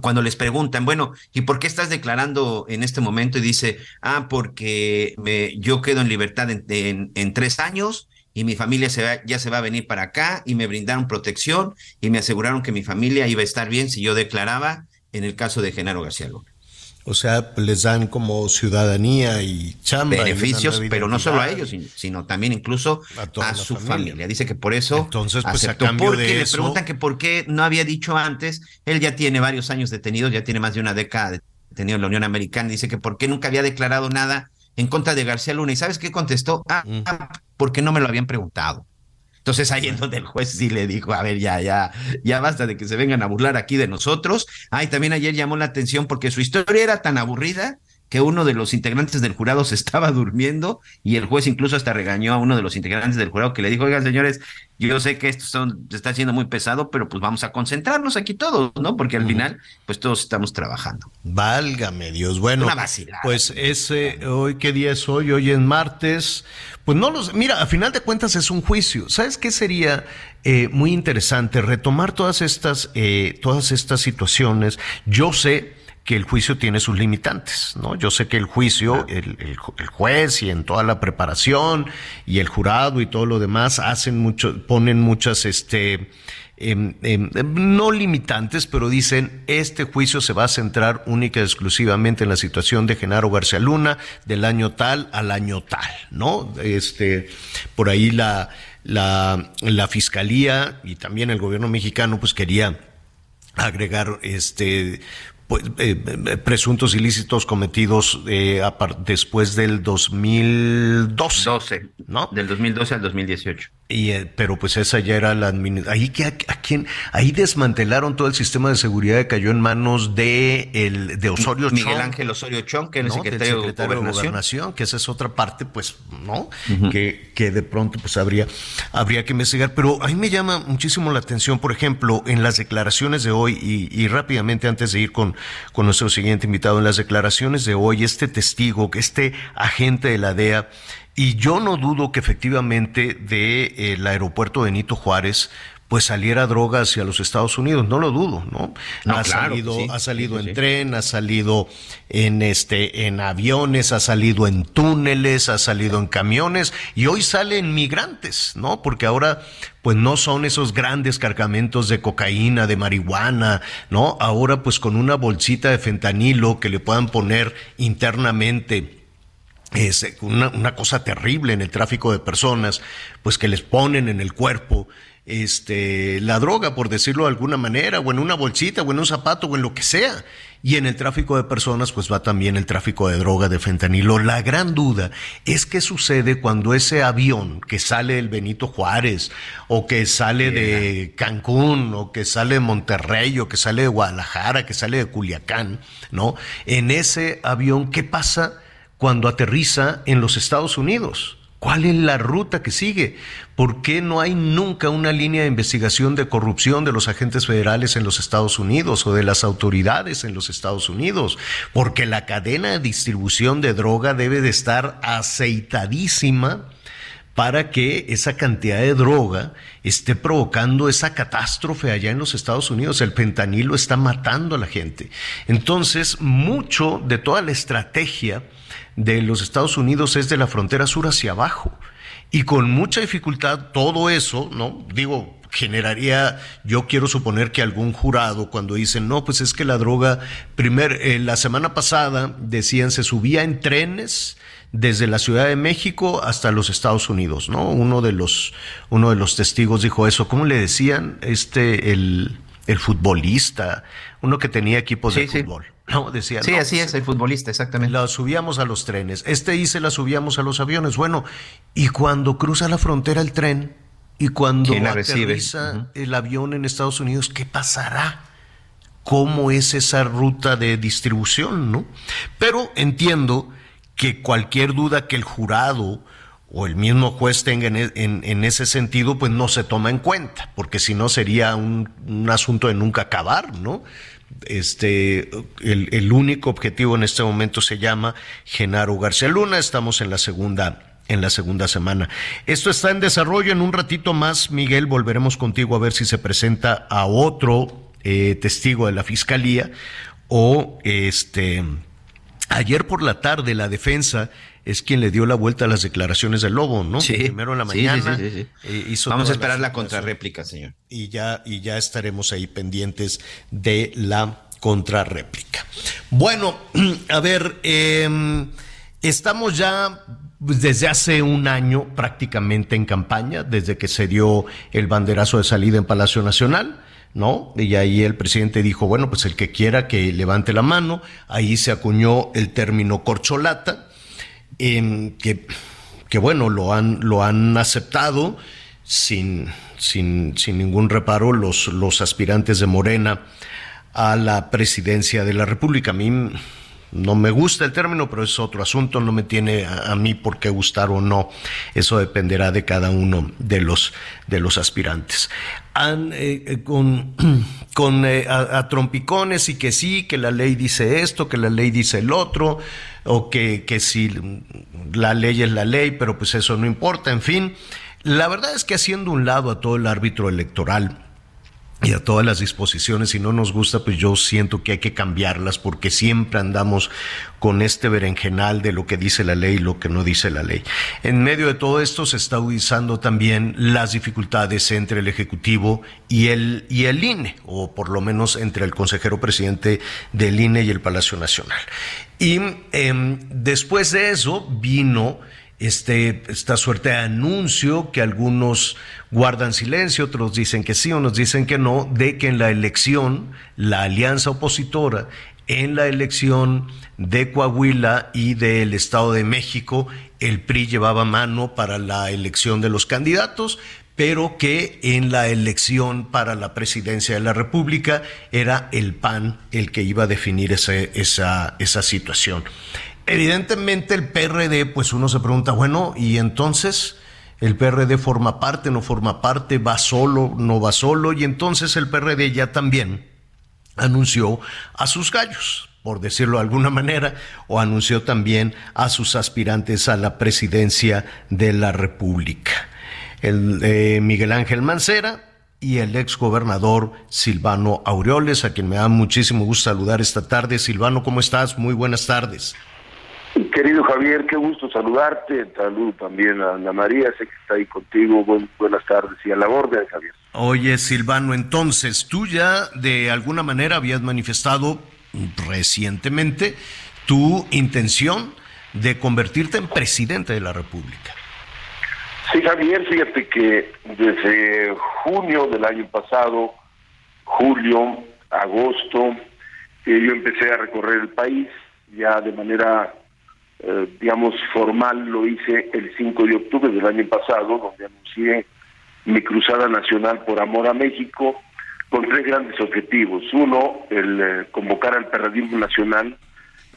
cuando les preguntan, bueno, ¿y por qué estás declarando en este momento? Y dice, ah, porque me, yo quedo en libertad en, tres años y mi familia se ya se va a venir para acá y me brindaron protección y me aseguraron que mi familia iba a estar bien si yo declaraba en el caso de Genaro García Luna. O sea, les dan como ciudadanía y chamba. Beneficios, pero no solo a ellos, sino también incluso a, su familia. Dice que por eso Entonces, pues, aceptó. A porque le preguntan que por qué no había dicho antes. Él ya tiene varios años detenido, ya tiene más de una década detenido en la Unión Americana. Dice que por qué nunca había declarado nada en contra de García Luna. ¿Y sabes qué contestó? Ah, mm. porque no me lo habían preguntado. Entonces ahí en donde el juez sí le dijo, a ver, ya, ya, ya basta de que se vengan a burlar aquí de nosotros. Ay, también ayer llamó la atención porque su historia era tan aburrida que uno de los integrantes del jurado se estaba durmiendo y el juez incluso hasta regañó a uno de los integrantes del jurado que le dijo, oigan señores, yo sé que esto son, está siendo muy pesado, pero pues vamos a concentrarnos aquí todos, ¿no? Porque al final, pues todos estamos trabajando. Válgame Dios, bueno, pues ese, hoy qué día es hoy, hoy es martes, pues no los, mira, a final de cuentas es un juicio, ¿sabes qué sería eh, muy interesante? Retomar todas estas, eh, todas estas situaciones, yo sé, que el juicio tiene sus limitantes, ¿no? Yo sé que el juicio, el, juez y en toda la preparación y el jurado y todo lo demás hacen mucho, ponen muchas, este, em, em, no limitantes, pero dicen, este juicio se va a centrar única y exclusivamente en la situación de Genaro García Luna del año tal al año tal, ¿no? Este, por ahí la, la, la fiscalía y también el gobierno mexicano pues quería agregar este pues, eh, eh, presuntos ilícitos cometidos eh, después del 2012. 12, ¿no? Del 2012 al 2018. Y, eh, pero pues esa ya era la ahí que a, quién ahí desmantelaron todo el sistema de seguridad que cayó en manos de el de Osorio Miguel Ángel Osorio Chong, que es el secretario, de, gobernación. que esa es otra parte, pues, ¿no? que, que de pronto pues habría, habría que investigar. Pero ahí me llama muchísimo la atención, por ejemplo, en las declaraciones de hoy, y, y rápidamente antes de ir con, con nuestro siguiente invitado, en las declaraciones de hoy, este testigo, este agente de la DEA, y yo no dudo que efectivamente del de, aeropuerto Benito Juárez pues saliera droga hacia los Estados Unidos, no lo dudo, ¿no? ha salido, ha salido en tren, ha salido en este, en aviones, ha salido en túneles, ha salido en camiones, y hoy salen migrantes, ¿no? Porque ahora, pues no son esos grandes cargamentos de cocaína, de marihuana, ¿no? Ahora, pues con una bolsita de fentanilo que le puedan poner internamente es una, una, cosa terrible en el tráfico de personas, pues que les ponen en el cuerpo este, la droga, por decirlo de alguna manera, o en una bolsita, o en un zapato, o en lo que sea. Y en el tráfico de personas, pues va también el tráfico de droga, de fentanilo. La gran duda es qué sucede cuando ese avión que sale del Benito Juárez, o que sale de Cancún, o que sale de Monterrey, o que sale de Guadalajara, que sale de Culiacán, ¿no? En ese avión, ¿qué pasa? Cuando aterriza en los Estados Unidos? ¿Cuál es la ruta que sigue? ¿Por qué no hay nunca una línea de investigación de corrupción de los agentes federales en los Estados Unidos o de las autoridades en los Estados Unidos? Porque la cadena de distribución de droga debe de estar aceitadísima para que esa cantidad de droga esté provocando esa catástrofe allá en los Estados Unidos. El pentanilo está matando a la gente. Entonces, mucho de toda la estrategia de los Estados Unidos es de la frontera sur hacia abajo. Y con mucha dificultad todo eso, ¿no? Digo, generaría, yo quiero suponer que algún jurado cuando dicen, no, pues es que la droga, primer, eh, la semana pasada decían se subía en trenes desde la Ciudad de México hasta los Estados Unidos, ¿no? Uno de los, uno de los testigos dijo eso. ¿Cómo le decían? Este, el, el futbolista, uno que tenía equipos de fútbol. ¿no? Decía. Sí, así es, el futbolista, exactamente. La subíamos a los trenes. Este dice la subíamos a los aviones. Bueno, y cuando cruza la frontera el tren y cuando aterriza el avión en Estados Unidos, ¿qué pasará? ¿Cómo es esa ruta de distribución, no? Pero entiendo que cualquier duda que el jurado o el mismo juez tenga en, en, ese sentido, pues no se toma en cuenta, porque si no sería un, un asunto de nunca acabar, ¿no? Este, el, único objetivo en este momento se llama Genaro García Luna. Estamos en la segunda, en la segunda semana. Esto está en desarrollo. En un ratito más, Miguel, volveremos contigo a ver si se presenta a otro eh, testigo de la fiscalía o este. Ayer por la tarde la defensa es quien le dio la vuelta a las declaraciones del Lobo, ¿no? Sí. Primero en la mañana. Sí, eh, Vamos a esperar la contrarréplica, señor. Y ya, y ya estaremos ahí pendientes de la contrarréplica. Bueno, a ver, em, estamos ya desde hace un año prácticamente en campaña, desde que se dio el banderazo de salida en Palacio Nacional. ¿No? Y ahí el presidente dijo, bueno, pues el que quiera que levante la mano, ahí se acuñó el término corcholata, Em, que, que, bueno, lo han, lo han aceptado sin, sin, sin ningún reparo los, los aspirantes de Morena a la presidencia de la República. A mí no me gusta el término, pero es otro asunto, no me tiene a, mí por qué gustar o no. Eso dependerá de cada uno de los, de los aspirantes. Eh, eh, con con eh, a, trompicones y que sí, que la ley dice esto, que la ley dice el otro, o que, que si la ley es la ley, pero pues eso no importa, en fin. La verdad es que haciendo un lado a todo el árbitro electoral, y a todas las disposiciones, si no nos gusta, pues yo siento que hay que cambiarlas porque siempre andamos con este berenjenal de lo que dice la ley y lo que no dice la ley. En medio de todo esto se está utilizando también las dificultades entre el Ejecutivo y el, y el INE, o por lo menos entre el consejero presidente del INE y el Palacio Nacional. Y em, después de eso vino este, esta suerte de anuncio que algunos guardan silencio, otros dicen que sí, unos dicen que no, de que en la elección, la alianza opositora, en la elección de Coahuila y del Estado de México, el PRI llevaba mano para la elección de los candidatos, pero que en la elección para la presidencia de la República era el PAN el que iba a definir esa, esa situación. Evidentemente el PRD, pues uno se pregunta, bueno, ¿y entonces el PRD forma parte, no forma parte, va solo, no va solo? Y entonces el PRD ya también anunció a sus gallos, por decirlo de alguna manera, o anunció también a sus aspirantes a la presidencia de la República. El eh, Miguel Ángel Mancera, y el ex gobernador Silvano Aureoles, a quien me da muchísimo gusto saludar esta tarde. Silvano, ¿cómo estás? Muy buenas tardes. Querido Javier, qué gusto saludarte. Saludo también a Ana María, sé que está ahí contigo. buenas tardes y a la orden, Javier. Oye, Silvano, entonces tú ya de alguna manera habías manifestado recientemente tu intención de convertirte en presidente de la República. Sí, Javier, fíjate que desde junio del año pasado, julio, agosto, eh, yo empecé a recorrer el país ya de manera eh, digamos, formal lo hice el 5 de octubre del año pasado, donde anuncié mi cruzada nacional por amor a México, con tres grandes objetivos. Uno, el eh, convocar al periodismo nacional,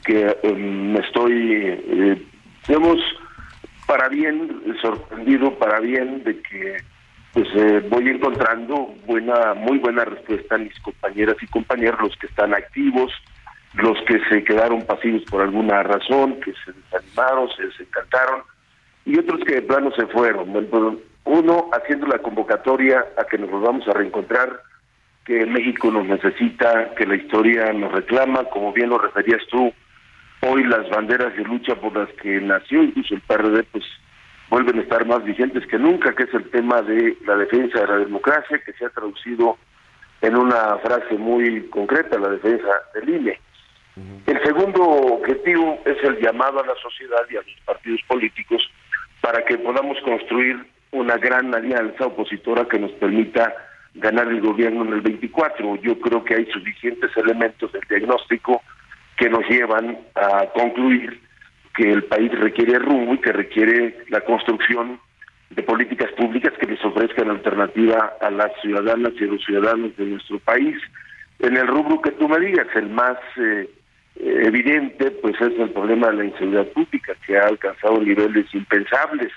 que em, me estoy, eh, digamos, para bien, sorprendido, para bien, de que pues voy encontrando buena, muy buena respuesta a mis compañeras y compañeros, los que están activos, los que se quedaron pasivos por alguna razón, que se desanimaron, se desencantaron, y otros que de plano se fueron. Uno haciendo la convocatoria a que nos volvamos a reencontrar, que México nos necesita, que la historia nos reclama, como bien lo referías tú, hoy las banderas de lucha por las que nació incluso el PRD, pues vuelven a estar más vigentes que nunca, que es el tema de la defensa de la democracia, que se ha traducido en una frase muy concreta, la defensa del INE. El segundo objetivo es el llamado a la sociedad y a los partidos políticos para que podamos construir una gran alianza opositora que nos permita ganar el gobierno en el 24. Yo creo que hay suficientes elementos del diagnóstico que nos llevan a concluir que el país requiere rumbo y que requiere la construcción de políticas públicas que les ofrezcan alternativa a las ciudadanas y a los ciudadanos de nuestro país. En el rubro que tú me digas, el más eh, evidente, pues es el problema de la inseguridad pública, que ha alcanzado niveles impensables.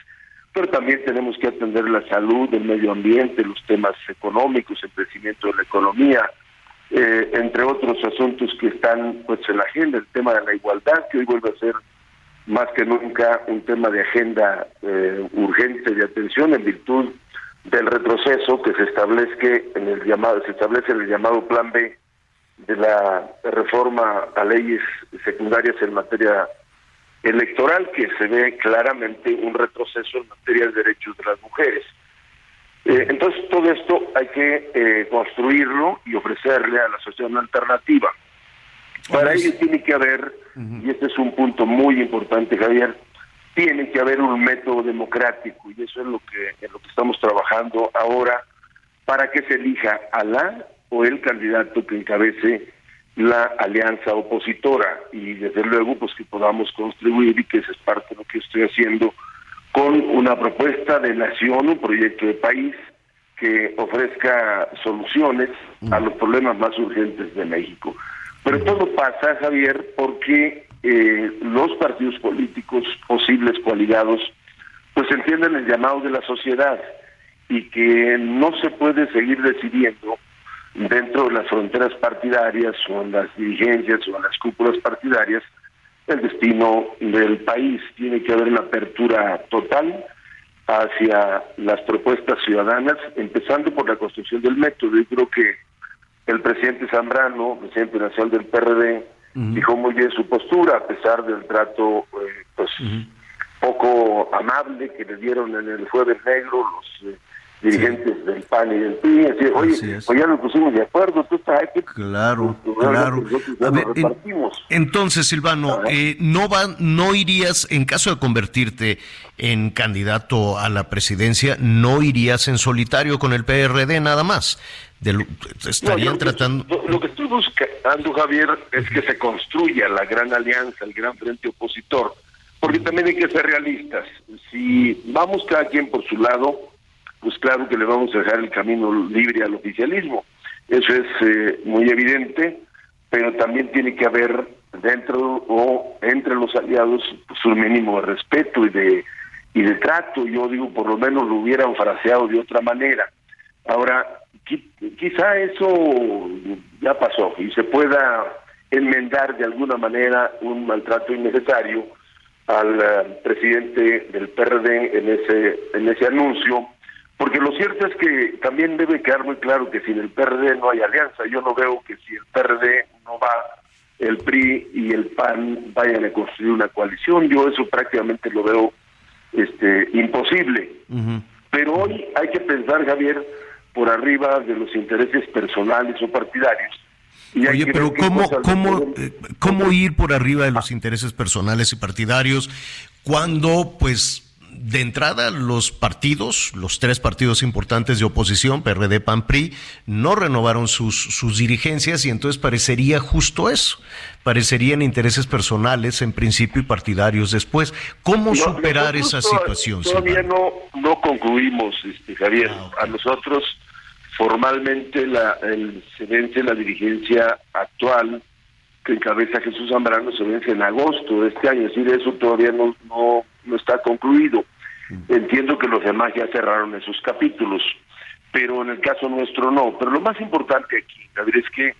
Pero también tenemos que atender la salud, el medio ambiente, los temas económicos, el crecimiento de la economía, eh, entre otros asuntos que están pues en la agenda, el tema de la igualdad, que hoy vuelve a ser más que nunca un tema de agenda eh, urgente de atención en virtud del retroceso que se establece en el llamado se establece en el llamado plan B de la reforma a leyes secundarias en materia electoral que se ve claramente un retroceso en materia de derechos de las mujeres. Eh, entonces todo esto hay que eh, construirlo y ofrecerle a la sociedad una alternativa. Para ello tiene que haber, y este es un punto muy importante, Javier, tiene que haber un método democrático y eso es lo que en lo que estamos trabajando ahora para que se elija a la o el candidato que encabece la alianza opositora y desde luego pues que podamos contribuir y que eso es parte de lo que estoy haciendo con una propuesta de nación, un proyecto de país que ofrezca soluciones a los problemas más urgentes de México. Pero todo pasa, Javier, porque eh, los partidos políticos posibles coaligados pues entienden el llamado de la sociedad y que no se puede seguir decidiendo dentro de las fronteras partidarias o en las dirigencias o en las cúpulas partidarias el destino del país. Tiene que haber una apertura total hacia las propuestas ciudadanas, empezando por la construcción del método. Yo creo que el presidente Zambrano, presidente nacional del PRD, dijo muy bien su postura, a pesar del trato eh, pues poco amable que le dieron en el jueves negro los eh, dirigentes del PAN y del PRI, decir, oye, pues ya nos pusimos de acuerdo, tú estás aquí. Claro, claro. entonces, Silvano, eh, no va, no irías, en caso de convertirte en candidato a la presidencia, no irías en solitario con el PRD nada más. De estarían tratando. lo que estoy buscando, Javier, es que se construya la gran alianza, el gran frente opositor, porque también hay que ser realistas. Si vamos cada quien por su lado, pues claro que le vamos a dejar el camino libre al oficialismo. Eso es eh, muy evidente, pero también tiene que haber dentro o entre los aliados pues, un mínimo de respeto y de y de trato. Yo digo, por lo menos lo hubieran fraseado de otra manera. Ahora, quizá eso ya pasó y se pueda enmendar de alguna manera un maltrato innecesario al eh, presidente del PRD en ese en ese anuncio porque lo cierto es que también debe quedar muy claro que sin el PRD no hay alianza. Yo no veo que si el PRD no va, el PRI y el PAN vayan a construir una coalición. Yo eso prácticamente lo veo este imposible. Pero hoy hay que pensar, Javier, por arriba de los intereses personales o partidarios. Oye, pero ¿cómo, cómo, eh, ¿cómo ir por arriba de los intereses personales y partidarios cuando, pues, de entrada, los partidos, los tres partidos importantes de oposición, PRD, PAN, PRI, no renovaron sus, sus dirigencias y entonces parecería justo eso. Parecerían intereses personales en principio y partidarios después. ¿Cómo superar esa situación? Todavía no, no concluimos, este, Javier. Ah, A nosotros, formalmente, la, el, se vence la dirigencia actual que encabeza Jesús Zambrano se vence en agosto de este año, es decir, eso todavía no, no, no está concluido. Entiendo que los demás ya cerraron esos capítulos, pero en el caso nuestro no. Pero lo más importante aquí, David, es que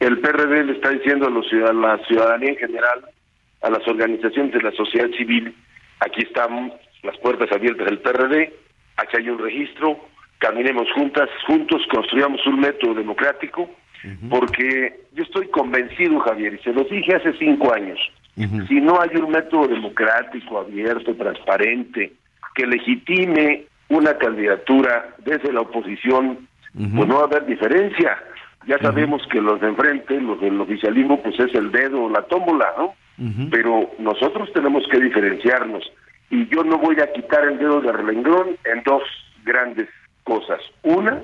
el PRD le está diciendo a, los la ciudadanía en general, a las organizaciones de la sociedad civil, aquí están las puertas abiertas del PRD, aquí hay un registro, caminemos juntas, juntos construyamos un método democrático, porque yo estoy convencido, Javier, y se lo dije hace cinco años, si no hay un método democrático, abierto, transparente, que legitime una candidatura desde la oposición, pues no va a haber diferencia. Ya sabemos que los de enfrente, los del oficialismo, pues es el dedo o la tómbola, ¿no? Pero nosotros tenemos que diferenciarnos. Y yo no voy a quitar el dedo de renglón en dos grandes cosas. Una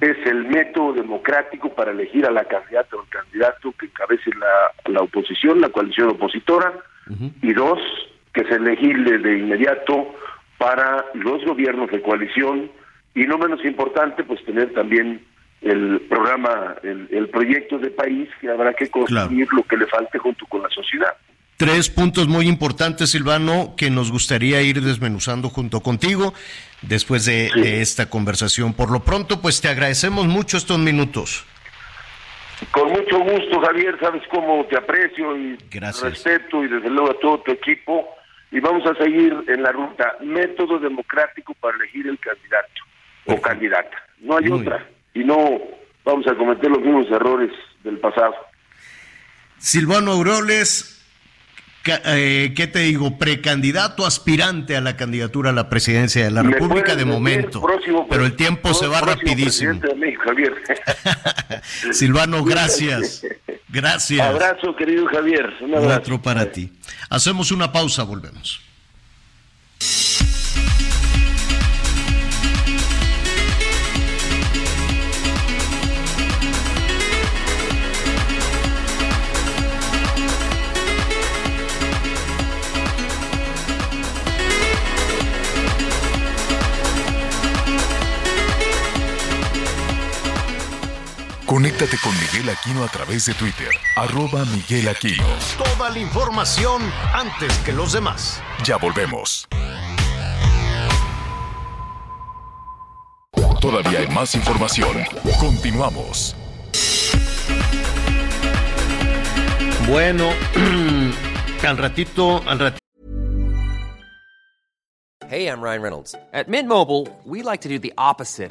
es el método democrático para elegir a la candidata o el candidato que encabece la, la oposición, la coalición opositora. Y dos, que es elegible de inmediato para los gobiernos de coalición. Y no menos importante, pues tener también el programa, el, proyecto de país que habrá que construir lo que le falte junto con la sociedad. Tres puntos muy importantes, Silvano, que nos gustaría ir desmenuzando junto contigo después de, esta conversación. Por lo pronto, pues te agradecemos mucho estos minutos. Con mucho gusto, Javier, sabes cómo te aprecio y respeto y desde luego a todo tu equipo. Y vamos a seguir en la ruta método democrático para elegir el candidato o candidata. No hay otra y no vamos a cometer los mismos errores del pasado. Silvano Aureoles, eh, ¿qué te digo? Precandidato aspirante a la candidatura a la presidencia de la República de momento. pero el tiempo se va rapidísimo. Silvano, gracias. Gracias. Abrazo, querido Javier. Un abrazo. Otro para ti. Hacemos una pausa, volvemos. Conéctate con Miguel Aquino a través de Twitter, arroba Miguel Aquino. Toda la información antes que los demás. Ya volvemos. Todavía hay más información. Continuamos. Bueno, al ratito, al ratito. Hey, I'm Ryan Reynolds. At Mint Mobile, we like to do the opposite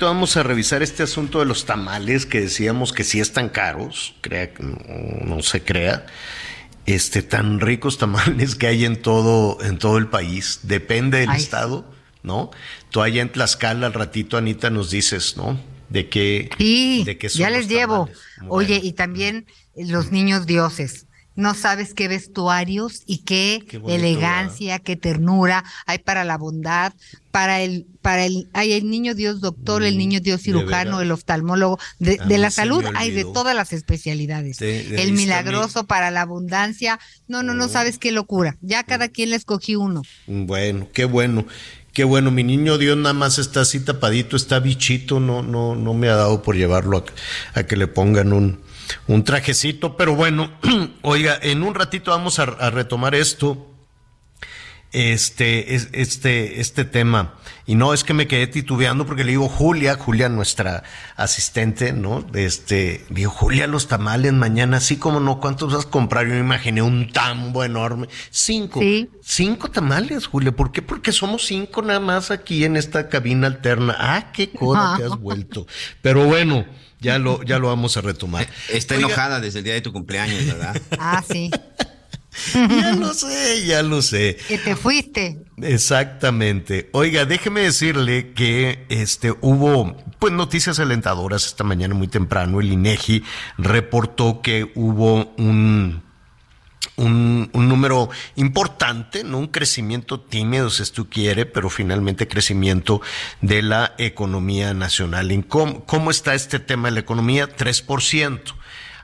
Vamos a revisar este asunto de los tamales que decíamos que sí están caros, crea, no, no se crea. Este, tan ricos tamales que hay en todo, en todo el país. Depende del estado, ¿no? Tú allá en Tlaxcala al ratito, Anita, nos dices, ¿no? De qué, sí, de qué ya les llevo. Oye, y también los niños dioses no sabes qué vestuarios y qué, elegancia, qué ternura hay para la bondad, para el, para el, hay el niño Dios doctor, el mm, niño Dios cirujano, el oftalmólogo, de, la salud hay de todas las especialidades. el milagroso para la abundancia, no, no, no sabes qué locura. Ya cada quien le escogí uno. Bueno, qué bueno. Qué bueno, mi niño Dios nada más está así tapadito, está bichito, no, no, no me ha dado por llevarlo a que le pongan un, un trajecito, pero bueno, oiga, en un ratito vamos a, retomar esto, este, este, este tema. Y no es que me quedé titubeando porque le digo Julia, Julia, nuestra asistente, ¿no? Este, digo, Julia, los tamales mañana, así como no, ¿cuántos vas a comprar? Yo me imaginé un tambo enorme. Cinco. Cinco tamales, Julia. ¿Por qué? Porque somos cinco nada más aquí en esta cabina alterna. Ah, qué coda que has vuelto. Pero bueno ya lo, ya lo vamos a retomar. Está enojada desde el día de tu cumpleaños, ¿verdad? Ah, sí. ya lo sé, ya lo sé. Que te fuiste. Exactamente. Oiga, déjeme decirle que este hubo pues noticias alentadoras esta mañana muy temprano. El INEGI reportó que hubo un un, número importante, no un crecimiento tímido, si tú quiere, pero finalmente crecimiento de la economía nacional. ¿Cómo, cómo está este tema de la economía? 3%.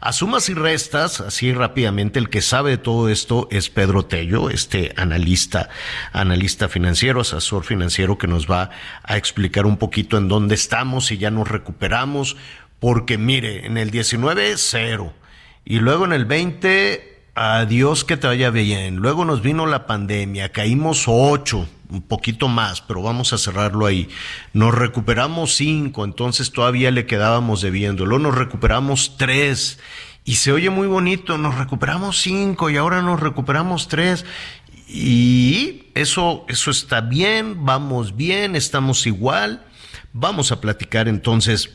A sumas y restas, así rápidamente, el que sabe de todo esto es Pedro Tello, este analista, analista financiero, asesor financiero que nos va a explicar un poquito en dónde estamos y ya nos recuperamos, porque mire, en el 19 cero, y luego en el 20 Adiós, que te vaya bien. Luego nos vino la pandemia, caímos ocho, un poquito más, pero vamos a cerrarlo ahí. Nos recuperamos cinco, entonces todavía le quedábamos debiendo. Luego nos recuperamos tres y se oye muy bonito, nos recuperamos cinco y ahora nos recuperamos tres. Y eso, eso está bien, vamos bien, estamos igual Vamos a platicar entonces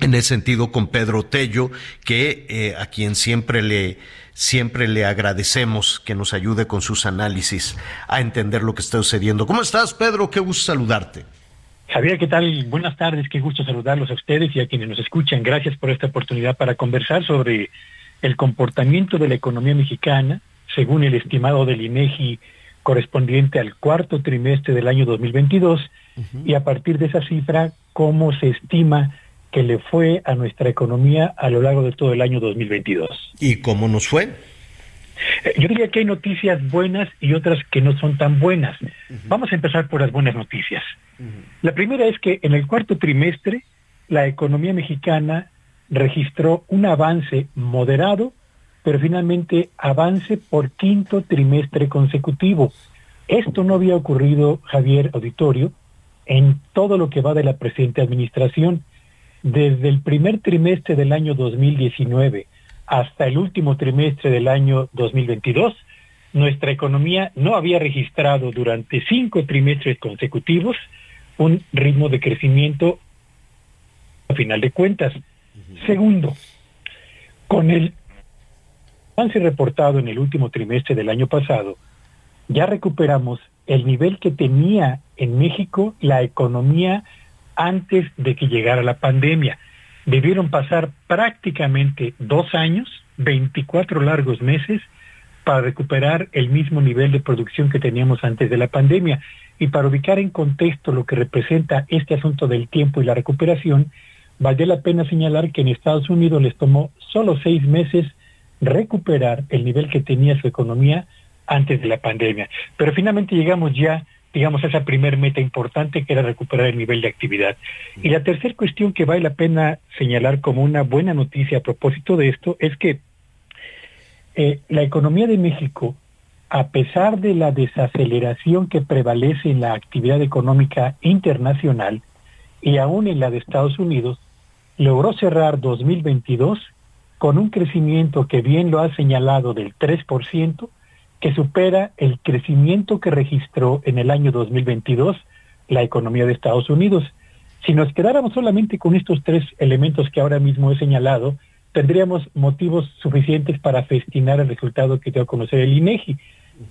en ese sentido con Pedro Tello, que eh, a quien siempre le siempre le agradecemos que nos ayude con sus análisis a entender lo que está sucediendo. ¿Cómo estás, Pedro? Qué gusto saludarte. Javier, ¿qué tal? Buenas tardes, qué gusto saludarlos a ustedes y a quienes nos escuchan. Gracias por esta oportunidad para conversar sobre el comportamiento de la economía mexicana, según el estimado del INEGI correspondiente al cuarto trimestre del año 2022, y a partir de esa cifra, cómo se estima que le fue a nuestra economía a lo largo de todo el año 2022. ¿Y cómo nos fue? Eh, yo diría que hay noticias buenas y otras que no son tan buenas. Vamos a empezar por las buenas noticias. La primera es que en el cuarto trimestre la economía mexicana registró un avance moderado, pero finalmente avance por quinto trimestre consecutivo. Esto no había ocurrido, Javier Auditorio, en todo lo que va de la presente administración. Desde el primer trimestre del año 2019 hasta el último trimestre del año 2022, nuestra economía no había registrado durante cinco trimestres consecutivos un ritmo de crecimiento a final de cuentas. Segundo, con el avance reportado en el último trimestre del año pasado, ya recuperamos el nivel que tenía en México la economía antes de que llegara la pandemia. Debieron pasar prácticamente dos años, 24 largos meses, para recuperar el mismo nivel de producción que teníamos antes de la pandemia. Y para ubicar en contexto lo que representa este asunto del tiempo y la recuperación, vale la pena señalar que en Estados Unidos les tomó solo seis meses recuperar el nivel que tenía su economía antes de la pandemia. Pero finalmente llegamos ya digamos, esa primer meta importante que era recuperar el nivel de actividad. Y la tercera cuestión que vale la pena señalar como una buena noticia a propósito de esto es que eh, la economía de México, a pesar de la desaceleración que prevalece en la actividad económica internacional y aún en la de Estados Unidos, logró cerrar 2022 con un crecimiento que bien lo ha señalado del 3%, que supera el crecimiento que registró en el año 2022 la economía de Estados Unidos. Si nos quedáramos solamente con estos tres elementos que ahora mismo he señalado, tendríamos motivos suficientes para festinar el resultado que dio a conocer el INEGI.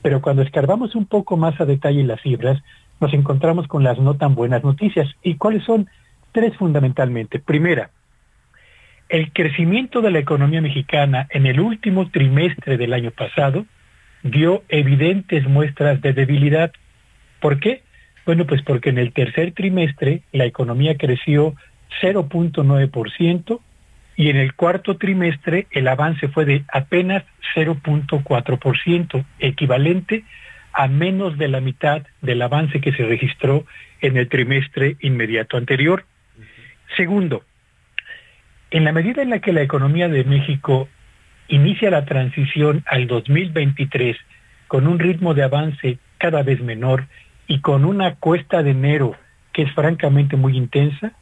Pero cuando escarbamos un poco más a detalle las cifras, nos encontramos con las no tan buenas noticias. ¿Y cuáles son? Tres fundamentalmente. Primera, el crecimiento de la economía mexicana en el último trimestre del año pasado dio evidentes muestras de debilidad. ¿Por qué? Bueno, pues porque en el tercer trimestre la economía creció 0.9% y en el cuarto trimestre el avance fue de apenas 0.4%, equivalente a menos de la mitad del avance que se registró en el trimestre inmediato anterior. Segundo, en la medida en la que la economía de México inicia la transición al 2023 con un ritmo de avance cada vez menor y con una cuesta de enero que es francamente muy intensa,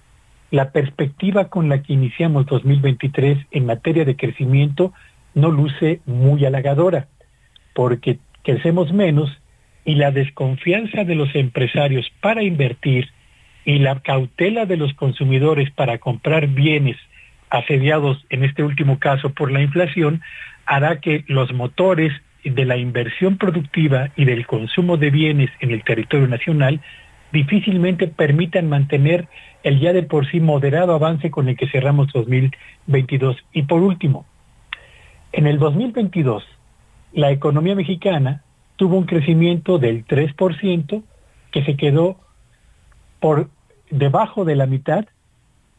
la perspectiva con la que iniciamos 2023 en materia de crecimiento no luce muy halagadora, porque crecemos menos y la desconfianza de los empresarios para invertir y la cautela de los consumidores para comprar bienes asediados en este último caso por la inflación, hará que los motores de la inversión productiva y del consumo de bienes en el territorio nacional difícilmente permitan mantener el ya de por sí moderado avance con el que cerramos 2022. Y por último, en el 2022, la economía mexicana tuvo un crecimiento del 3% que se quedó por debajo de la mitad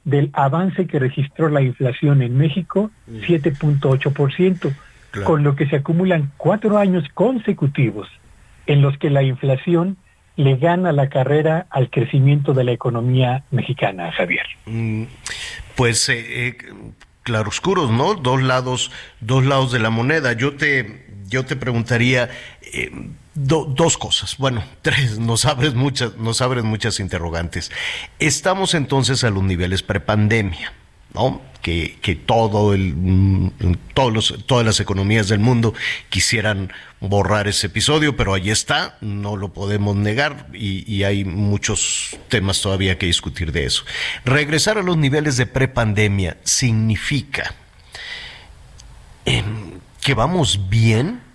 del avance que registró la inflación en México, 7.8%, mm. con lo que se acumulan cuatro años consecutivos en los que la inflación le gana la carrera al crecimiento de la economía mexicana, Javier. Mm, pues eh, eh, claroscuros, ¿no? Dos lados, dos lados de la moneda. Yo te, yo te preguntaría, eh, dos cosas, bueno, tres, nos abres muchas, nos muchas interrogantes. Estamos entonces a los niveles prepandemia, ¿no? Que, que todo el, mm, todos todas las economías del mundo quisieran borrar ese episodio, pero ahí está, no lo podemos negar y, y hay muchos temas todavía que discutir de eso. Regresar a los niveles de prepandemia significa em, que vamos bien.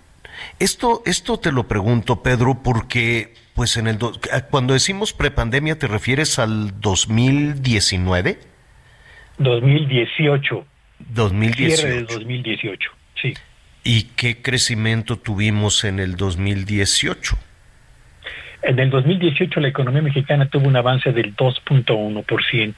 Esto, esto te lo pregunto, Pedro, porque pues en el do- cuando decimos prepandemia, ¿te refieres al 2019? 2018. 2018. Cierre del 2018, sí. ¿Y qué crecimiento tuvimos en el 2018? En el 2018 la economía mexicana tuvo un avance del 2.1%.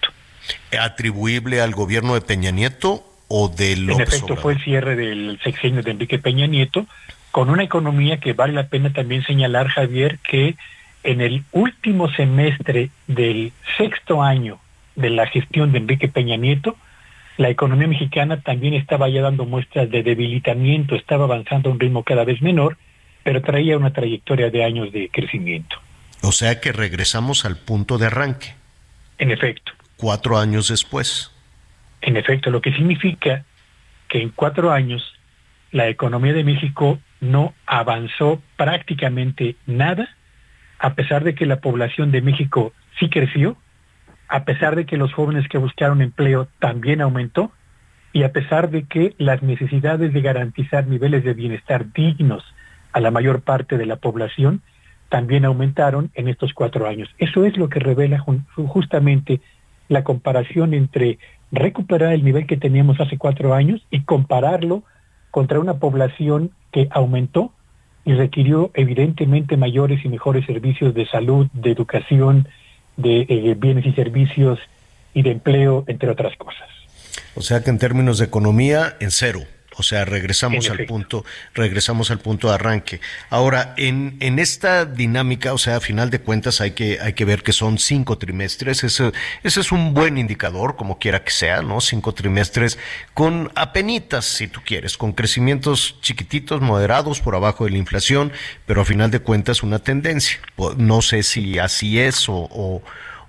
¿Atribuible al gobierno de Peña Nieto o de En López efecto, Obrador? fue el cierre del sexenio de Enrique Peña Nieto, con una economía que vale la pena también señalar, Javier, que en el último semestre del sexto año de la gestión de Enrique Peña Nieto, la economía mexicana también estaba ya dando muestras de debilitamiento, estaba avanzando a un ritmo cada vez menor, pero traía una trayectoria de años de crecimiento. O sea que regresamos al punto de arranque, En efecto. cuatro años después. En efecto, lo que significa que en cuatro años la economía de México no avanzó prácticamente nada, a pesar de que la población de México sí creció, a pesar de que los jóvenes que buscaron empleo también aumentó, y a pesar de que las necesidades de garantizar niveles de bienestar dignos a la mayor parte de la población también aumentaron en estos cuatro años. Eso es lo que revela justamente la comparación entre recuperar el nivel que teníamos hace cuatro años y compararlo contra una población que aumentó y requirió evidentemente mayores y mejores servicios de salud, de educación, de eh, bienes y servicios y de empleo, entre otras cosas. O sea que en términos de economía, en cero. O sea, regresamos En al efecto. punto, regresamos al punto de arranque. Ahora, en, en esta dinámica, o sea, a final de cuentas hay que, hay que ver que son cinco trimestres. Ese, ese es un buen indicador, como quiera que sea, ¿no? Cinco trimestres con apenitas, si tú quieres, con crecimientos chiquititos, moderados, por abajo de la inflación, pero a final de cuentas una tendencia. No sé si así es o, o,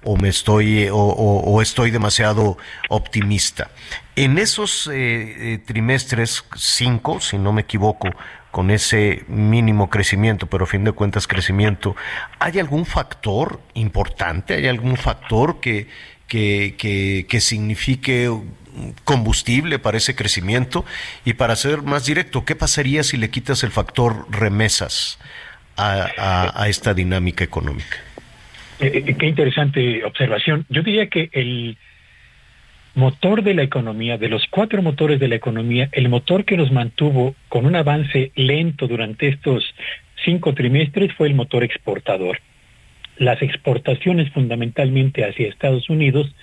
o me estoy o, o- estoy demasiado optimista. En esos eh, eh, trimestres, cinco, si no me equivoco, con ese mínimo crecimiento, pero a fin de cuentas crecimiento, ¿hay algún factor importante? ¿Hay algún factor que, que, que, que signifique combustible para ese crecimiento? Y para ser más directo, ¿qué pasaría si le quitas el factor remesas a- a esta dinámica económica? Eh, eh, qué interesante observación. Yo diría que el motor de la economía, de los cuatro motores de la economía, el motor que nos mantuvo con un avance lento durante estos cinco trimestres fue el motor exportador. Las exportaciones fundamentalmente hacia Estados Unidos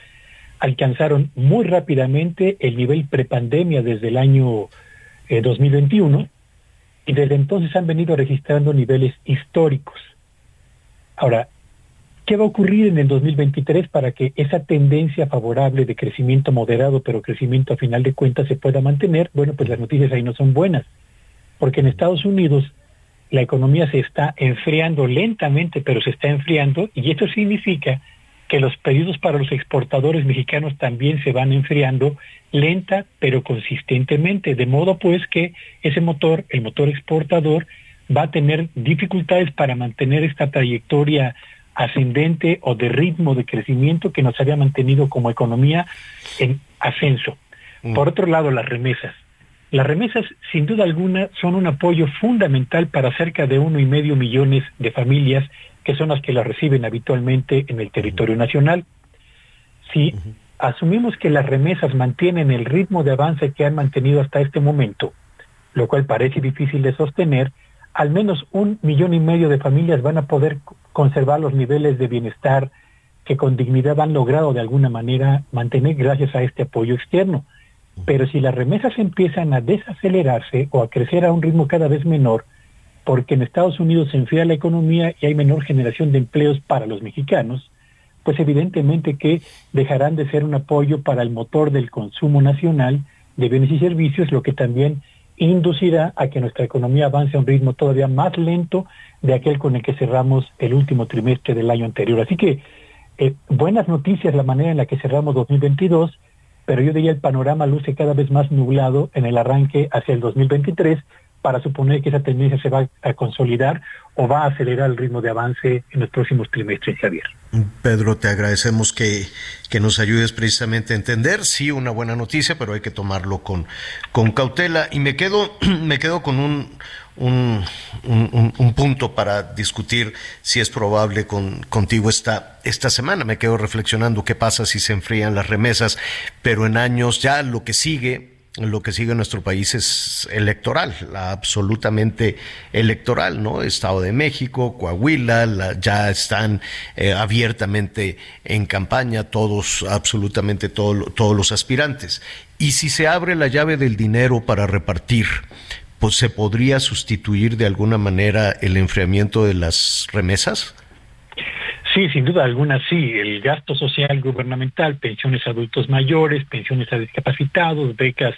alcanzaron muy rápidamente el nivel prepandemia desde el año eh, 2021 y desde entonces han venido registrando niveles históricos. Ahora, ¿qué va a ocurrir en el 2023 para que esa tendencia favorable de crecimiento moderado, pero crecimiento a final de cuentas se pueda mantener? Bueno, pues las noticias ahí no son buenas, porque en Estados Unidos la economía se está enfriando lentamente, pero se está enfriando, y esto significa que los pedidos para los exportadores mexicanos también se van enfriando lenta pero consistentemente, de modo pues que ese motor, el motor exportador, va a tener dificultades para mantener esta trayectoria ascendente o de ritmo de crecimiento que nos había mantenido como economía en ascenso. Por otro lado, las remesas. Las remesas, sin duda alguna, son un apoyo fundamental para cerca de uno y medio millones de familias que son las que las reciben habitualmente en el territorio nacional. Si asumimos que las remesas mantienen el ritmo de avance que han mantenido hasta este momento, lo cual parece difícil de sostener, al menos un millón y medio de familias van a poder conservar los niveles de bienestar que con dignidad han logrado de alguna manera mantener gracias a este apoyo externo. Pero si las remesas empiezan a desacelerarse o a crecer a un ritmo cada vez menor, porque en Estados Unidos se enfría la economía y hay menor generación de empleos para los mexicanos, pues evidentemente que dejarán de ser un apoyo para el motor del consumo nacional de bienes y servicios, lo que también inducirá a que nuestra economía avance a un ritmo todavía más lento de aquel con el que cerramos el último trimestre del año anterior. Así que eh, buenas noticias la manera en la que cerramos 2022, pero yo diría el panorama luce cada vez más nublado en el arranque hacia el 2023 para suponer que esa tendencia se va a consolidar o va a acelerar el ritmo de avance en los próximos trimestres, Javier. Pedro, te agradecemos que, que nos ayudes precisamente a entender, sí, una buena noticia, pero hay que tomarlo con, con cautela. Y me quedo, me quedo con un, un, un, punto para discutir si es probable con, contigo esta, esta semana. Me quedo reflexionando qué pasa si se enfrían las remesas, pero en años ya lo que sigue lo que sigue en nuestro país es electoral, absolutamente electoral, ¿no? Estado de México, Coahuila, ya están eh, abiertamente en campaña todos, absolutamente todos los aspirantes. Y si se abre la llave del dinero para repartir, pues se podría sustituir de alguna manera el enfriamiento de las remesas? Sí, sin duda alguna sí. El gasto social gubernamental, pensiones a adultos mayores, pensiones a discapacitados, becas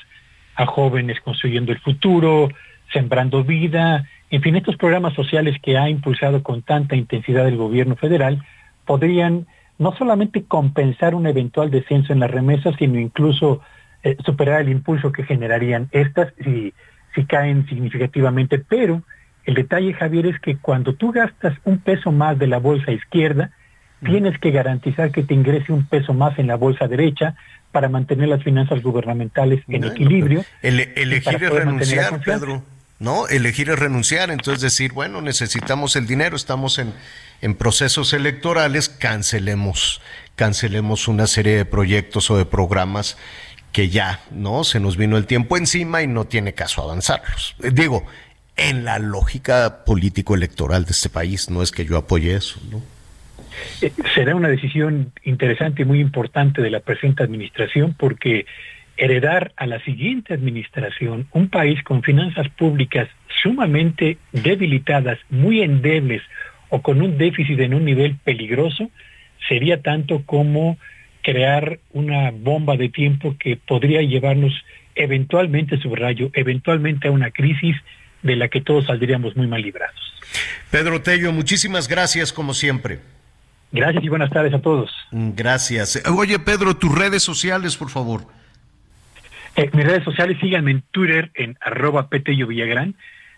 a jóvenes construyendo el futuro, sembrando vida, en fin, estos programas sociales que ha impulsado con tanta intensidad el gobierno federal podrían no solamente compensar un eventual descenso en las remesas, sino incluso eh, superar el impulso que generarían estas si caen significativamente, pero el detalle, Javier, es que cuando tú gastas un peso más de la bolsa izquierda, tienes que garantizar que te ingrese un peso más en la bolsa derecha para mantener las finanzas gubernamentales en equilibrio. elegir es renunciar, Pedro. ¿no? Elegir es renunciar, entonces decir, bueno, necesitamos el dinero, estamos en, en procesos electorales, cancelemos, cancelemos una serie de proyectos o de programas que ya, ¿no? Se nos vino el tiempo encima y no tiene caso avanzarlos. Eh, digo, en la lógica político-electoral de este país, no es que yo apoye eso, ¿no? Eh, será una decisión interesante y muy importante de la presente administración porque heredar a la siguiente administración un país con finanzas públicas sumamente debilitadas, muy endebles o con un déficit en un nivel peligroso, sería tanto como crear una bomba de tiempo que podría llevarnos eventualmente, subrayo, eventualmente a una crisis de la que todos saldríamos muy mal librados. Pedro Tello, muchísimas gracias como siempre. Gracias y buenas tardes a todos. Gracias. Oye, Pedro, tus redes sociales, por favor. Eh, mis redes sociales, síganme en Twitter en arroba Petello Villagrán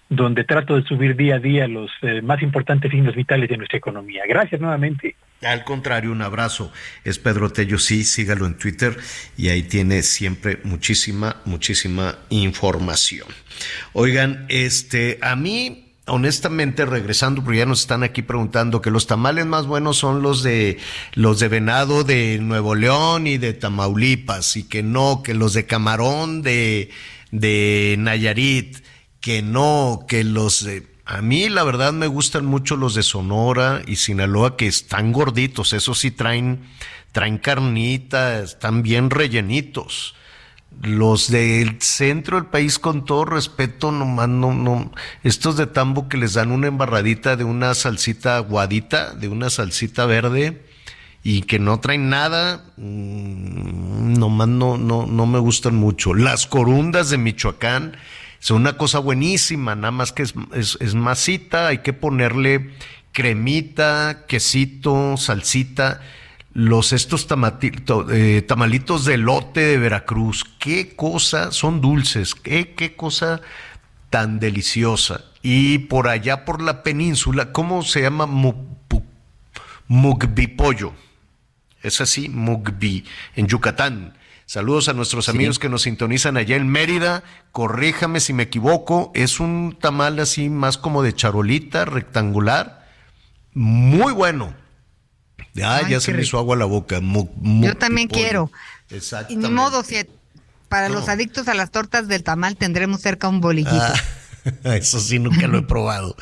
donde trato de subir día a día los eh, más importantes signos vitales de nuestra economía. Gracias nuevamente. Al contrario, un abrazo. Es Pedro Tello, sí, sígalo en Twitter y ahí tiene siempre muchísima, muchísima información. Oigan, este, a mí honestamente, regresando, porque ya nos están aquí preguntando que los tamales más buenos son los de los de venado de Nuevo León y de Tamaulipas, y que no, que los de camarón de, de Nayarit que no, que los de... A mí la verdad me gustan mucho los de Sonora y Sinaloa que están gorditos, eso sí traen, traen carnita, están bien rellenitos. Los del centro del país, con todo respeto, nomás no, no, estos de tambo que les dan una embarradita de una salsita aguadita, de una salsita verde, y que no traen nada, mm, nomás no, no, no me gustan mucho. Las corundas de Michoacán, una cosa buenísima, nada más que es, masita, hay que ponerle cremita, quesito, salsita, los estos eh, tamalitos de lote de Veracruz, qué cosa, son dulces, qué, qué cosa tan deliciosa. Y por allá por la península, ¿cómo se llama? Mugbi pollo. Es así, mugbi, en Yucatán. Saludos a nuestros amigos que nos sintonizan allá en Mérida. Corríjame si me equivoco. Es un tamal así más como de charolita, rectangular. Muy bueno. Ah, ya se me hizo agua a la boca. Yo también quiero. Exactamente. Y ni modo, si para los adictos a las tortas del tamal tendremos cerca un bolillito. Ah. Eso sí, nunca lo he probado.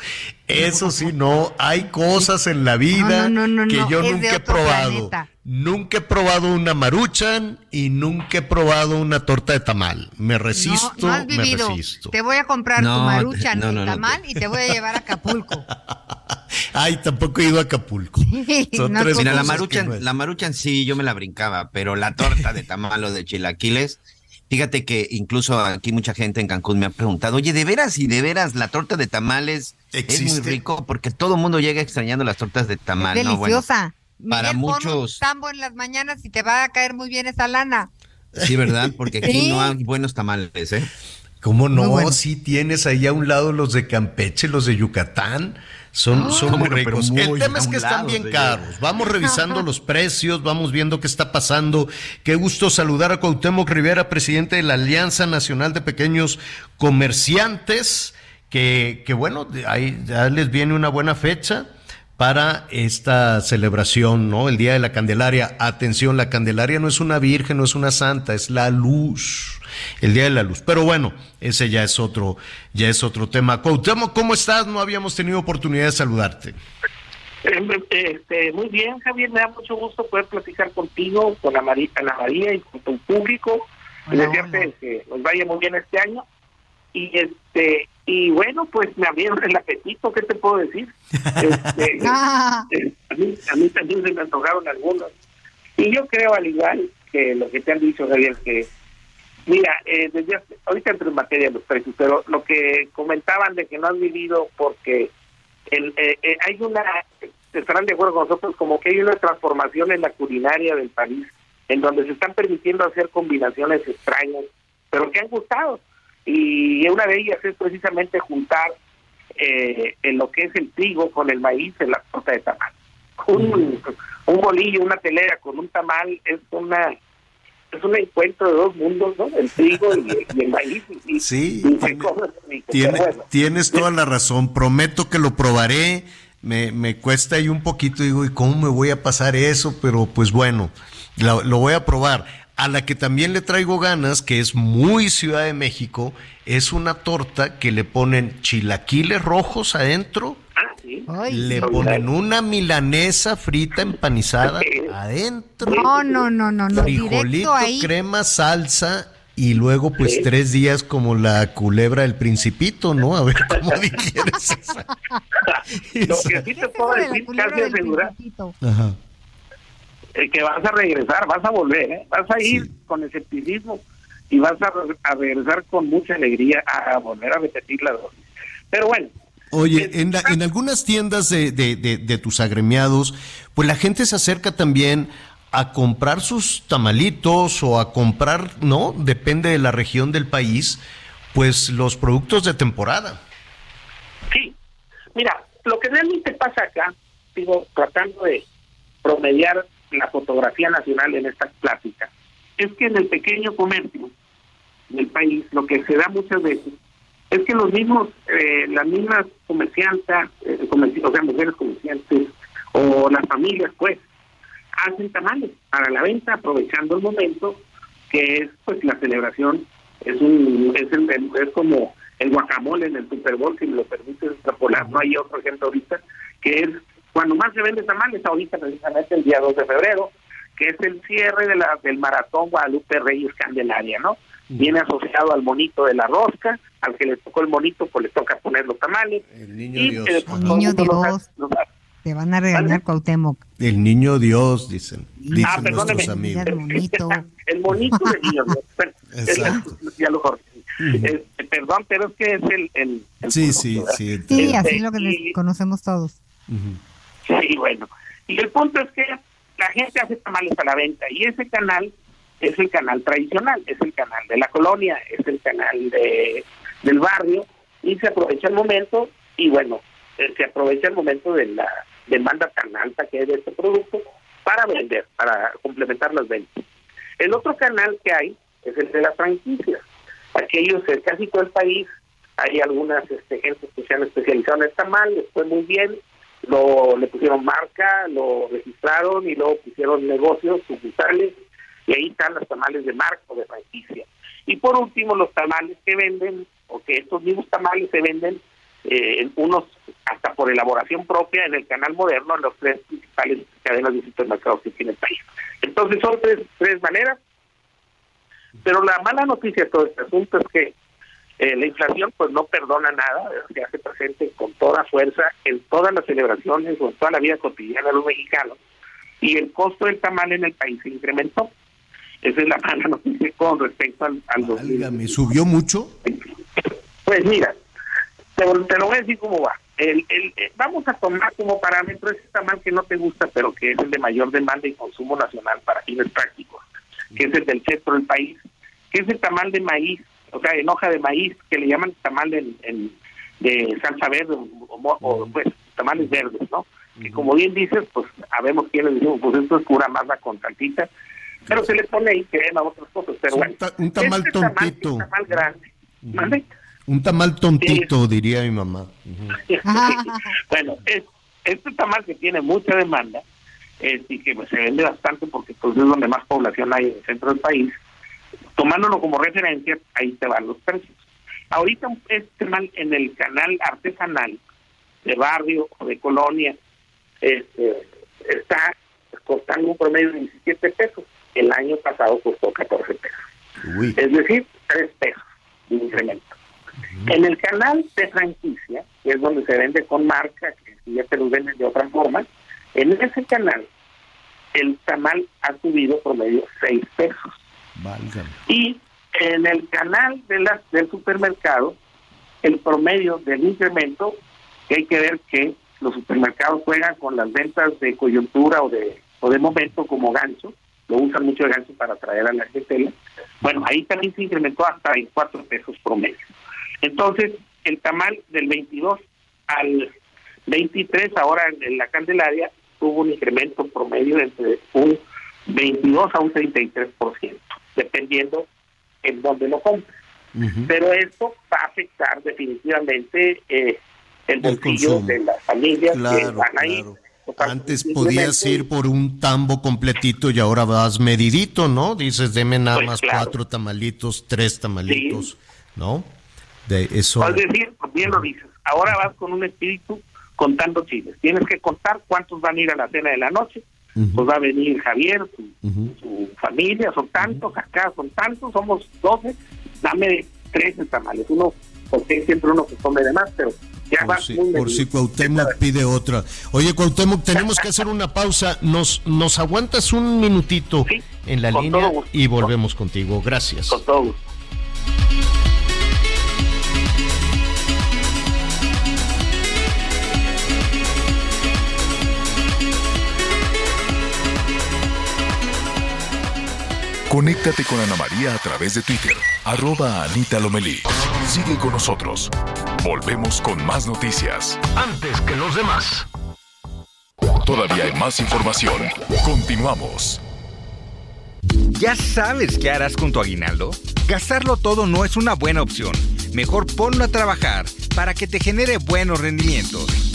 Eso sí, no. Hay cosas en la vida que yo nunca he probado. Nunca he probado una maruchan y nunca he probado una torta de tamal. Me resisto, me resisto. Te voy a comprar tu maruchan y tamal y te voy a llevar a Acapulco. Ay, tampoco he ido a Acapulco. Mira, la maruchan, la maruchan sí, yo me la brincaba, pero la torta de tamal o de chilaquiles Fíjate que incluso aquí mucha gente en Cancún me ha preguntado, oye, ¿de veras y de veras la torta de tamales es muy rico? Porque todo el mundo llega extrañando las tortas de tamal. deliciosa. para muchos... tambo en las mañanas y te va a caer muy bien esa lana. Sí, ¿verdad? Porque aquí no hay buenos tamales, ¿eh? ¿Cómo no? Si tienes ahí a un lado los de Campeche, los de Yucatán. Son, son muy ricos. El tema es que están bien caros. Vamos revisando los precios, vamos viendo qué está pasando. Qué gusto saludar a Cuauhtémoc Rivera, presidente de la Alianza Nacional de Pequeños Comerciantes, que, que bueno, ahí ya les viene una buena fecha para esta celebración, ¿no? El Día de la Candelaria. Atención, la Candelaria no es una virgen, no es una santa, es la luz. El Día de la Luz. Pero bueno, ese ya es otro, ya es otro tema. Cuauhtémoc, ¿cómo estás? No habíamos tenido oportunidad de saludarte. Eh, este, muy bien, Javier, me da mucho gusto poder platicar contigo, con la María, Ana María y con tu público. y desearte que nos vaya muy bien este año. Y este y bueno, pues me abrieron el apetito, ¿qué te puedo decir? Este, a, mí, a mí también se me antojaron algunos. Y yo creo, al igual que lo que te han dicho, Javier, que, mira, eh, desde ahorita entro en materia de los precios, pero lo que comentaban de que no han vivido porque el, eh, eh, hay una, estarán de acuerdo con nosotros, como que hay una transformación en la culinaria del país, en donde se están permitiendo hacer combinaciones extrañas, pero que han gustado y una de ellas es precisamente juntar eh, en lo que es el trigo con el maíz en la torta de tamal. Un, un bolillo, una telera con un tamal es una es un encuentro de dos mundos, ¿no? El trigo y, el maíz. sí, tienes toda la razón. Prometo que lo probaré. Me, me cuesta ahí un poquito, digo, ¿y cómo me voy a pasar eso? Pero pues bueno, lo voy a probar a la que también le traigo ganas, que es muy Ciudad de México, es una torta que le ponen chilaquiles rojos adentro, ah, le ponen una milanesa frita empanizada adentro, no, no, no, no, no, frijolito, crema, salsa y luego pues tres días como la culebra del principito, ¿no? A ver cómo digieres esa. Lo que sí te puedo decir casi asegurar. Eh, que vas a regresar, vas a volver, ¿eh? vas a ir con escepticismo y vas a, regresar con mucha alegría a, volver a repetir la dosis. Pero bueno. Oye, en, en algunas tiendas de, de, de, tus agremiados, pues la gente se acerca también a comprar sus tamalitos o a comprar, ¿no? Depende de la región del país, pues los productos de temporada. Sí, mira, lo que realmente pasa acá, digo, tratando de promediar la fotografía nacional en esta plática, es que en el pequeño comercio del país lo que se da muchas veces es que los mismos, eh, las mismas comerciantes, eh, o sea, mujeres comerciantes o las familias, pues, hacen tamales para la venta, aprovechando el momento que es, pues, la celebración. Es un es, es como el guacamole en el Super Bowl, si me lo permite extrapolar, no hay otro ejemplo ahorita, que es cuando más se vende tamales ahorita precisamente el día 2 de febrero, que es el cierre de la, del maratón Guadalupe Reyes Candelaria, ¿no? Viene asociado al monito de la rosca, al que le tocó el monito, pues le toca poner los tamales. El niño Dios. El niño Dios. Te van a regañar Cuauhtémoc. El niño Dios, dicen. dicen ah, nuestros amigos. El monito. el monito del niño Dios. Exacto. Ya lo perdón, pero es que es el... el, sí, sí, sí, sí. así es lo que conocemos todos. Sí, bueno. Y el punto es que la gente hace tamales a la venta y ese canal es el canal tradicional, es el canal de la colonia, es el canal de, del barrio y se aprovecha el momento y bueno, eh, se aprovecha el momento de la demanda tan alta que hay de este producto para vender, para complementar las ventas. El otro canal que hay es el de las franquicias. Aquellos, casi todo el país, hay algunas este, gentes que se han especializado en el tamal, les fue muy bien, lo le pusieron marca, lo registraron y luego pusieron negocios sucursales y ahí están los tamales de marca o de franquicia. Y por último, los tamales que venden, o que estos mismos tamales se venden, eh, unos hasta por elaboración propia en el canal moderno, en las tres principales cadenas de supermercados que tiene el país. Entonces son tres, tres maneras, pero la mala noticia de todo este asunto es que eh, la inflación pues no perdona nada, se hace presente con toda fuerza en todas las celebraciones o en toda la vida cotidiana de los mexicanos y el costo del tamal en el país se incrementó. Esa es la mala noticia con respecto al, al ¿Me ¿Subió mucho? Pues mira, te, lo voy a decir cómo va. El, el, eh, vamos a tomar como parámetro ese tamal que no te gusta, pero que es el de mayor demanda y consumo nacional para fines prácticos. que es el del centro del país, que es el tamal de maíz, o sea, en hoja de maíz, que le llaman tamal en, de salsa verde o, pues tamales verdes, ¿no? Que como bien dices, pues sabemos quiénes decimos, pues esto es pura masa con saltita, pero se le pone ahí crema, otras cosas, pero bueno. Un, tamal este tontito. un tamal grande. Un tamal tontito, diría mi mamá. bueno, es, este tamal que tiene mucha demanda y que pues, se vende bastante porque pues, es donde más población hay en el centro del país, tomándolo como referencia, ahí te van los precios. Ahorita este mal en el canal artesanal de barrio o de colonia este, está costando un promedio de 17 pesos. El año pasado costó 14 pesos. Es decir, 3 pesos de incremento. En el canal de franquicia, que es donde se vende con marca, que ya te lo venden de otra forma, en ese canal el tamal ha subido promedio 6 pesos. Y en el canal de las, del supermercado, el promedio del incremento, que hay que ver que los supermercados juegan con las ventas de coyuntura o de, o de momento como gancho, lo usan mucho de gancho para atraer a la gente. Bueno, ahí también se incrementó hasta en 4 pesos promedio. Entonces, el tamal del 22 al 23, ahora en la Candelaria, tuvo un incremento promedio entre un 22 a un 33%, dependiendo en dónde lo compres. Pero esto va a afectar definitivamente eh, el bolsillo de las familias que van a ir. Antes podías ir por un tambo completito y ahora vas medidito, ¿no? Dices, deme nada pues más cuatro tamalitos, tres tamalitos, ¿no? De eso. Es decir, bien lo dices, ahora vas con un espíritu contando chiles. Tienes que contar cuántos van a ir a la cena de la noche, pues va a venir Javier, su, familia, son tantos, acá son tantos, somos 12, dame 13 tamales, uno, porque siempre uno se come de más, pero ya por si, por si Cuauhtémoc pide otra. Oye, Cuauhtémoc, tenemos que hacer una pausa. ¿Nos, nos aguantas un minutito en la línea y volvemos contigo? Gracias. Con todo gusto. Conéctate con Ana María a través de Twitter, arroba Anita Lomelí. Sigue con nosotros. Volvemos con más noticias. Antes que los demás. Todavía hay más información. Continuamos. ¿Ya sabes qué harás con tu aguinaldo? Gastarlo todo no es una buena opción. Mejor ponlo a trabajar para que te genere buenos rendimientos.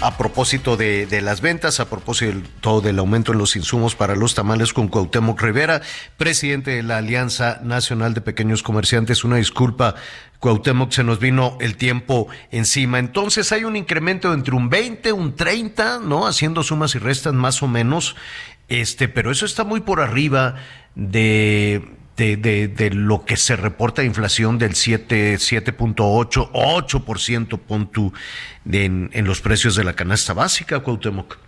a propósito de, las ventas, a propósito del aumento en los insumos para los tamales con Cuauhtémoc Rivera, presidente de la Alianza Nacional de Pequeños Comerciantes. Una disculpa, Cuauhtémoc, se nos vino el tiempo encima. Entonces hay un incremento entre un 20, un 30, ¿no? Haciendo sumas y restas más o menos. Este, pero eso está muy por arriba de de, de, de, lo que se reporta de inflación del 7, 7.8, 8% pon tú en, en los precios de la canasta básica, Cuauhtémoc.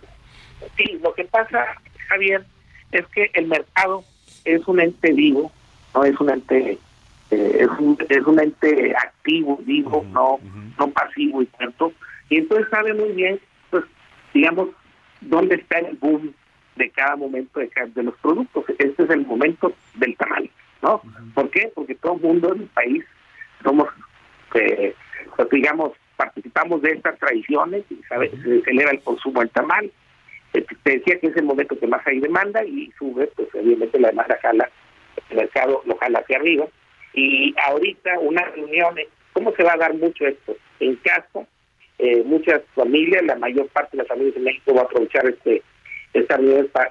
Sí, lo que pasa, Javier, es que el mercado es un ente vivo, no es un ente eh, es, un, es un ente activo, vivo, no no pasivo y tanto. Y entonces sabe muy bien, pues, digamos, dónde está el boom de cada momento de, de los productos. Este es el momento del tamal. ¿no? ¿Por qué? Porque todo el mundo en el país somos, eh, pues, digamos, participamos de estas tradiciones y ¿sabes? se celebra el consumo del tamal. Eh, te decía que es el momento que más hay demanda y sube, pues obviamente la demanda jala, el mercado lo jala hacia arriba. Y ahorita una reunión, ¿cómo se va a dar mucho esto? En casa, eh, muchas familias, la mayor parte de las familias de México va a aprovechar este esta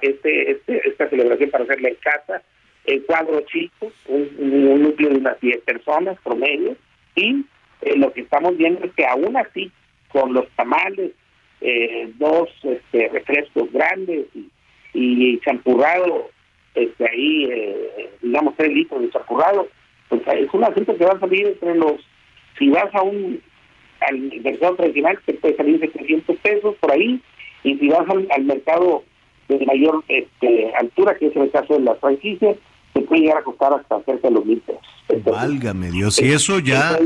este, este, esta celebración para hacerla en casa, el cuadro chico, un, núcleo de unas 10 personas promedio, y eh, lo que estamos viendo es que aún así, con los tamales, eh, dos este, refrescos grandes y, champurrado este, ahí, eh, digamos, tres litros de chapurrado, pues es una cifra que va a salir entre los, si vas a un, al mercado tradicional, te puede salir de 300 pesos por ahí, y si vas al, mercado de mayor este, altura, que es el caso de las franquicias, te puede llegar a costar hasta cerca de los mil pesos. Válgame Dios, y eso ya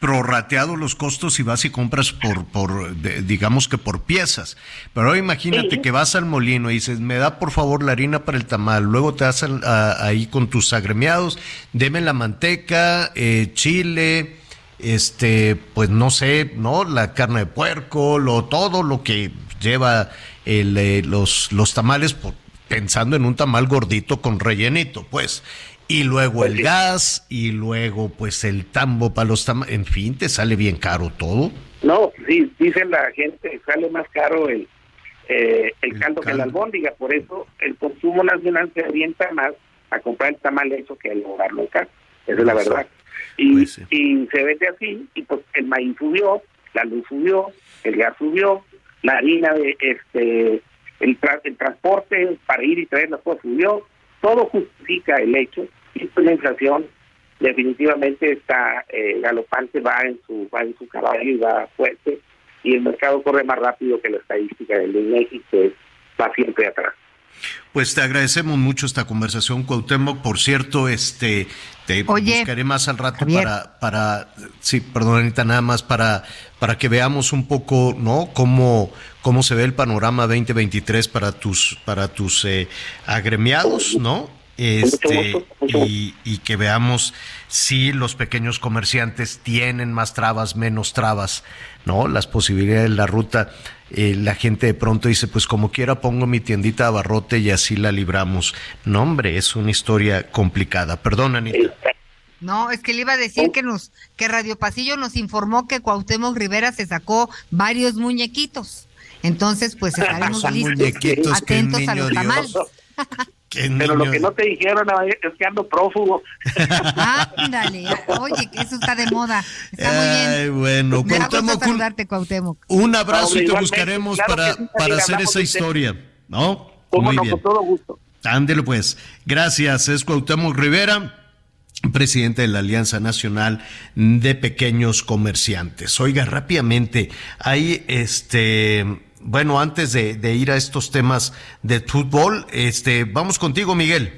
prorrateado los costos y vas y compras por, por digamos que por piezas. Pero imagínate que vas al molino y dices, me da por favor la harina para el tamal, luego te vas ahí con tus agremiados, deme la manteca, eh, chile, este, pues no sé, ¿no? La carne de puerco, lo, todo lo que lleva el, eh, los, los tamales, por, pensando en un tamal gordito con rellenito, pues. Y luego el gas y luego pues el tambo para los tamales, en fin, te sale bien caro todo. No, sí, dice la gente, sale más caro el, eh, el, caldo, que la albóndiga, por eso el consumo nacional se orienta más a comprar el tamal hecho que a lograrlo en casa, esa es la verdad. Y, pues y se vende así, y pues el maíz subió, la luz subió, el gas subió, la harina de este el, el transporte para ir y traer las cosas subió, todo justifica el hecho. Y pues la inflación definitivamente está eh, galopante, va en su va en su caballo y va fuerte. Y el mercado corre más rápido que la estadística del INEGI que va siempre atrás. Pues te agradecemos mucho esta conversación, Cuauhtémoc. Por cierto, este te buscaré más al rato para, para, sí, perdón, Anita, nada más para, para que veamos un poco, ¿no? Cómo, cómo se ve el panorama 2023 para tus, para tus eh, agremiados, ¿no? este, y, y, que veamos si los pequeños comerciantes tienen más trabas, menos trabas, ¿no? Las posibilidades de la ruta. Eh, la gente de pronto dice, pues como quiera pongo mi tiendita de abarrote y así la libramos. No, hombre, es una historia complicada. Perdón, Anita. No, es que le iba a decir que nos que Radio Pasillo nos informó que Cuauhtémoc Rivera se sacó varios muñequitos. Entonces, pues estaremos listos, atentos a los tamales. Pero lo que no te dijeron es que ando prófugo. Ándale, oye, que eso está de moda. Está muy bien. bueno, Cuauhtémoc, saludarte, Cuauhtémoc. Un abrazo y te buscaremos para, para hacer esa historia, ¿no? Muy bien. con todo gusto. Ándele pues. Gracias, es Cuauhtémoc Rivera presidente de la Alianza Nacional de Pequeños Comerciantes. Oiga, rápidamente, hay este bueno, antes de, ir a estos temas de fútbol, este, vamos contigo, Miguel.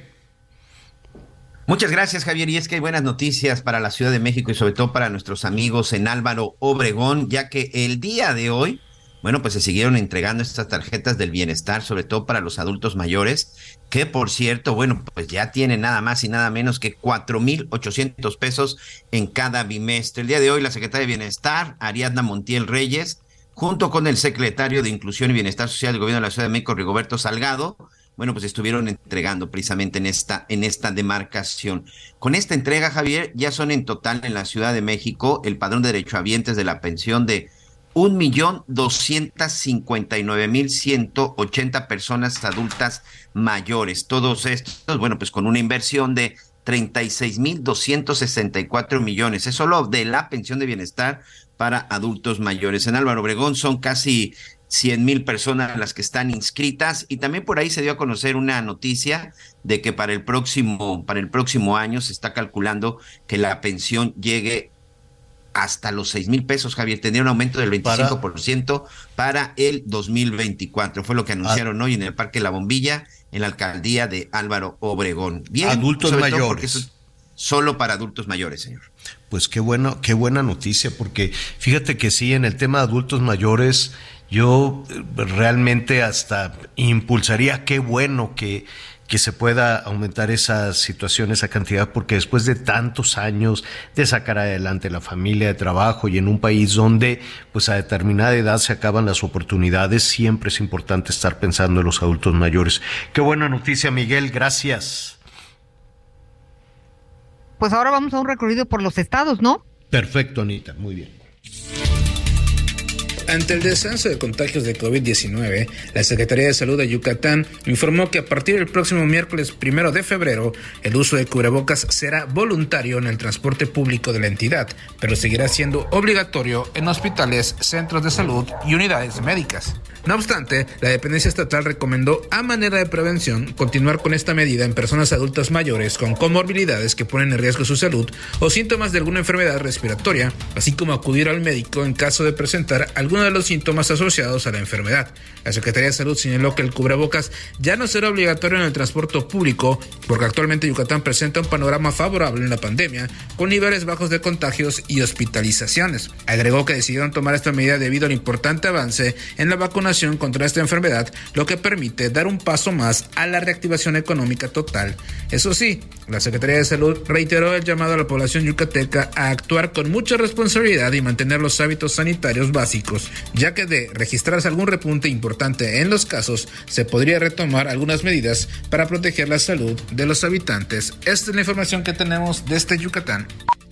Muchas gracias, Javier. Y es que hay buenas noticias para la Ciudad de México y sobre todo para nuestros amigos en Álvaro Obregón, ya que el día de hoy, bueno, pues se siguieron entregando estas tarjetas del bienestar, sobre todo para los adultos mayores, que por cierto, bueno, pues ya tienen nada más y nada menos que cuatro mil ochocientos pesos en cada bimestre. El día de hoy, la secretaria de Bienestar, Ariadna Montiel Reyes, junto con el secretario de Inclusión y Bienestar Social del Gobierno de la Ciudad de México, Rigoberto Salgado, bueno, pues estuvieron entregando precisamente en esta, en esta demarcación. Con esta entrega, Javier, ya son en total en la Ciudad de México el padrón de derechohabientes de la pensión de un millón doscientas cincuenta y nueve mil ciento ochenta personas adultas mayores. Todos estos, bueno, pues con una inversión de 36 mil 264 millones. Es solo de la pensión de bienestar para adultos mayores. En Álvaro Obregón son casi 100 mil personas las que están inscritas y también por ahí se dio a conocer una noticia de que para el próximo, para el próximo año se está calculando que la pensión llegue hasta los 6 mil pesos, Javier, tendría un aumento del 25% para, para el 2024. Fue lo que anunciaron hoy en el Parque La Bombilla, en la alcaldía de Álvaro Obregón. Bien, adultos mayores solo para adultos mayores, señor. Pues qué bueno, qué buena noticia, porque fíjate que sí, en el tema de adultos mayores, yo eh, realmente hasta impulsaría, qué bueno que, que se pueda aumentar esa situación, esa cantidad, porque después de tantos años de sacar adelante la familia de trabajo y en un país donde pues a determinada edad se acaban las oportunidades, siempre es importante estar pensando en los adultos mayores. Qué buena noticia, Miguel, gracias pues ahora vamos a un recorrido por los estados, ¿no? Perfecto, Anita, muy bien. Ante el descenso de contagios de COVID-19, la Secretaría de Salud de Yucatán informó que a partir del próximo miércoles primero de febrero, el uso de cubrebocas será voluntario en el transporte público de la entidad, pero seguirá siendo obligatorio en hospitales, centros de salud y unidades médicas. No obstante, la dependencia estatal recomendó a manera de prevención continuar con esta medida en personas adultas mayores con comorbilidades que ponen en riesgo su salud o síntomas de alguna enfermedad respiratoria, así como acudir al médico en caso de presentar alguno de los síntomas asociados a la enfermedad. La Secretaría de Salud señaló que el cubrebocas ya no será obligatorio en el transporte público porque actualmente Yucatán presenta un panorama favorable en la pandemia con niveles bajos de contagios y hospitalizaciones. Agregó que decidieron tomar esta medida debido al importante avance en la vacunación contra esta enfermedad, lo que permite dar un paso más a la reactivación económica total. Eso sí, la Secretaría de Salud reiteró el llamado a la población yucateca a actuar con mucha responsabilidad y mantener los hábitos sanitarios básicos, ya que de registrarse algún repunte importante en los casos, se podría retomar algunas medidas para proteger la salud de los habitantes. Esta es la información que tenemos desde Yucatán.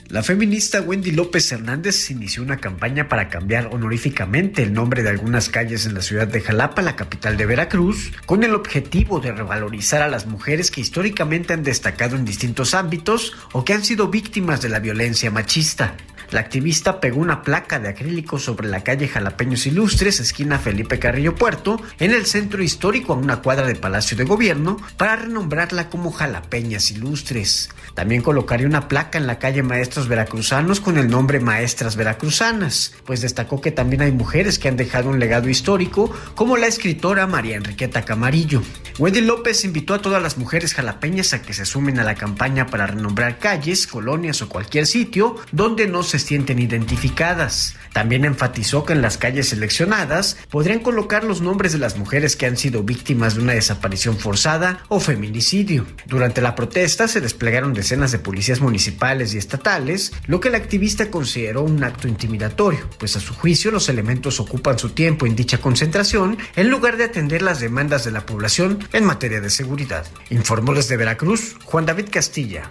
La feminista Wendy López Hernández inició una campaña para cambiar honoríficamente el nombre de algunas calles en la ciudad de Jalapa, la capital de Veracruz, con el objetivo de revalorizar a las mujeres que históricamente han destacado en distintos ámbitos o que han sido víctimas de la violencia machista. La activista pegó una placa de acrílico sobre la calle Jalapeños Ilustres, esquina Felipe Carrillo Puerto, en el centro histórico a una cuadra de Palacio de Gobierno, para renombrarla como Jalapeñas Ilustres. También colocaría una placa en la calle Maestros Veracruzanos con el nombre Maestras Veracruzanas, pues destacó que también hay mujeres que han dejado un legado histórico, como la escritora María Enriqueta Camarillo. Wendy López invitó a todas las mujeres jalapeñas a que se sumen a la campaña para renombrar calles, colonias o cualquier sitio donde no se sienten identificadas. También enfatizó que en las calles seleccionadas podrían colocar los nombres de las mujeres que han sido víctimas de una desaparición forzada o feminicidio. Durante la protesta se desplegaron decenas de policías municipales y estatales, lo que la activista consideró un acto intimidatorio, pues a su juicio los elementos ocupan su tiempo en dicha concentración en lugar de atender las demandas de la población en materia de seguridad. Informó desde Veracruz Juan David Castilla.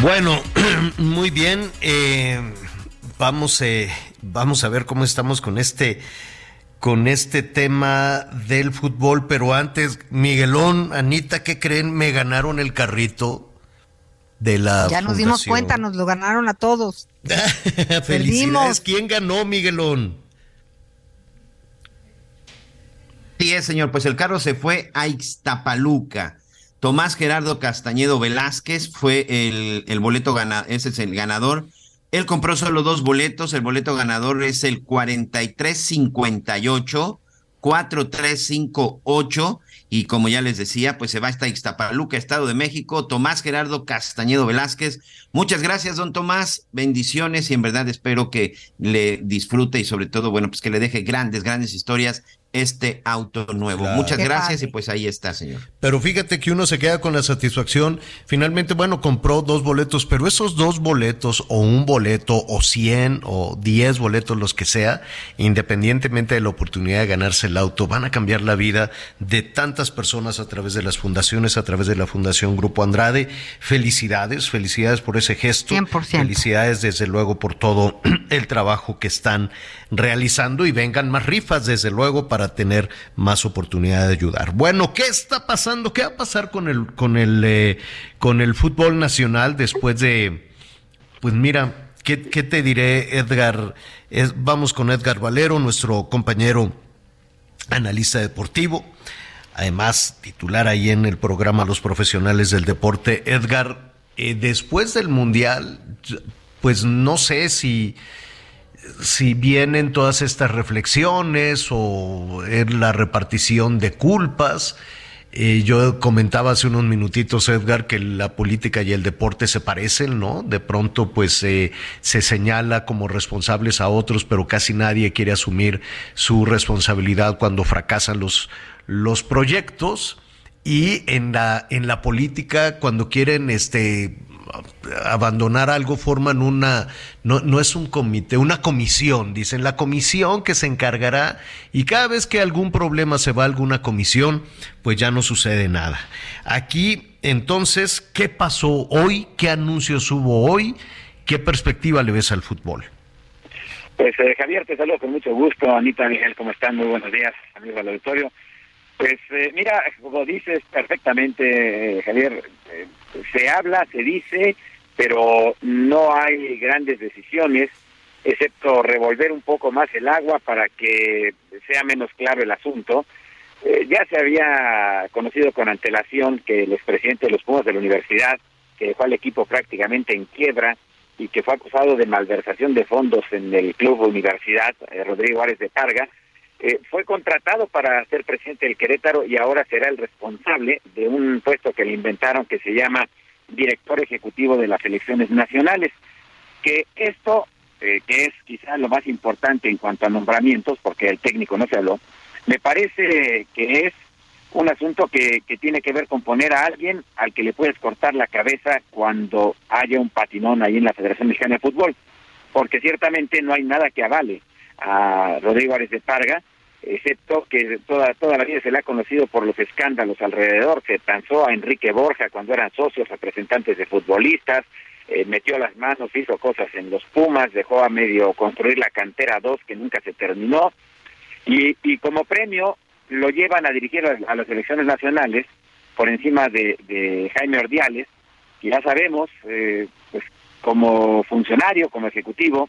Bueno, muy bien. Eh, vamos, eh, vamos a ver cómo estamos con este, con este tema del fútbol. Pero antes, Miguelón, Anita, ¿qué creen? Me ganaron el carrito de la. Ya nos dimos cuenta, nos lo ganaron a todos. Felicidades. ¿Quién ganó, Miguelón? Sí, señor. Pues el carro se fue a Ixtapaluca. Tomás Gerardo Castañedo Velázquez fue el, el boleto ganador, ese es el ganador. Él compró solo dos boletos, el boleto ganador es el 4358, 4358, y como ya les decía, pues se va hasta Ixtapaluca, Estado de México, Tomás Gerardo Castañedo Velázquez. Muchas gracias, don Tomás, bendiciones y en verdad espero que le disfrute y sobre todo, bueno, pues que le deje grandes, grandes historias este auto nuevo. Claro. Muchas Qué gracias padre. y pues ahí está, señor. Pero fíjate que uno se queda con la satisfacción. Finalmente, bueno, compró dos boletos, pero esos dos boletos, o un boleto, o cien, o diez boletos, los que sea, independientemente de la oportunidad de ganarse el auto, van a cambiar la vida de tantas personas a través de las fundaciones, a través de la Fundación Grupo Andrade. Felicidades, felicidades por ese gesto. 100%. Felicidades, desde luego, por todo el trabajo que están realizando y vengan más rifas, desde luego, para tener más oportunidad de ayudar. Bueno, ¿qué está pasando? ¿Qué va a pasar con el, con el, eh, con el fútbol nacional después de, pues mira, ¿qué, te diré, Edgar? Vamos con Edgar Valero, nuestro compañero analista deportivo. Además, titular ahí en el programa Los Profesionales del Deporte. Edgar, eh, después del Mundial, pues no sé si, si vienen todas estas reflexiones o es la repartición de culpas. Eh, yo comentaba hace unos minutitos, Edgar, que la política y el deporte se parecen, ¿no? De pronto, pues se señala como responsables a otros, pero casi nadie quiere asumir su responsabilidad cuando fracasan los, los proyectos. Y en la, en la política, cuando quieren este, abandonar algo, forman una, no, no es un comité, una comisión, dicen la comisión que se encargará y cada vez que algún problema se va a alguna comisión, pues ya no sucede nada. Aquí, entonces, ¿qué pasó hoy? ¿Qué anuncios hubo hoy? ¿Qué perspectiva le ves al fútbol? Pues eh, Javier, te saludo con mucho gusto. Anita Miguel, ¿cómo están? Muy buenos días, amigos del auditorio. Pues eh, mira, como dices perfectamente, Javier, se habla, se dice, pero no hay grandes decisiones, excepto revolver un poco más el agua para que sea menos claro el asunto. Eh, ya se había conocido con antelación que el expresidente de los Pumas de la universidad, que dejó al equipo prácticamente en quiebra y que fue acusado de malversación de fondos en el club universidad, eh, Rodrigo Árez de Parga, eh, fue contratado para ser presidente del Querétaro y ahora será el responsable de un puesto que le inventaron que se llama director ejecutivo de las elecciones nacionales. Que esto, que es quizá lo más importante en cuanto a nombramientos, porque el técnico no se habló, me parece que es un asunto que, que tiene que ver con poner a alguien al que le puedes cortar la cabeza cuando haya un patinón ahí en la Federación Mexicana de Fútbol, porque ciertamente no hay nada que avale a Rodrigo Árez de Parga, excepto que toda, toda la vida se le ha conocido por los escándalos alrededor, se transó a Enrique Borja cuando eran socios, representantes de futbolistas, eh, metió las manos, hizo cosas en los Pumas, dejó a medio construir la cantera 2 que nunca se terminó, y, como premio lo llevan a dirigir a, las elecciones nacionales por encima de, Jaime Ordiales, que ya sabemos, eh, pues como funcionario, como ejecutivo,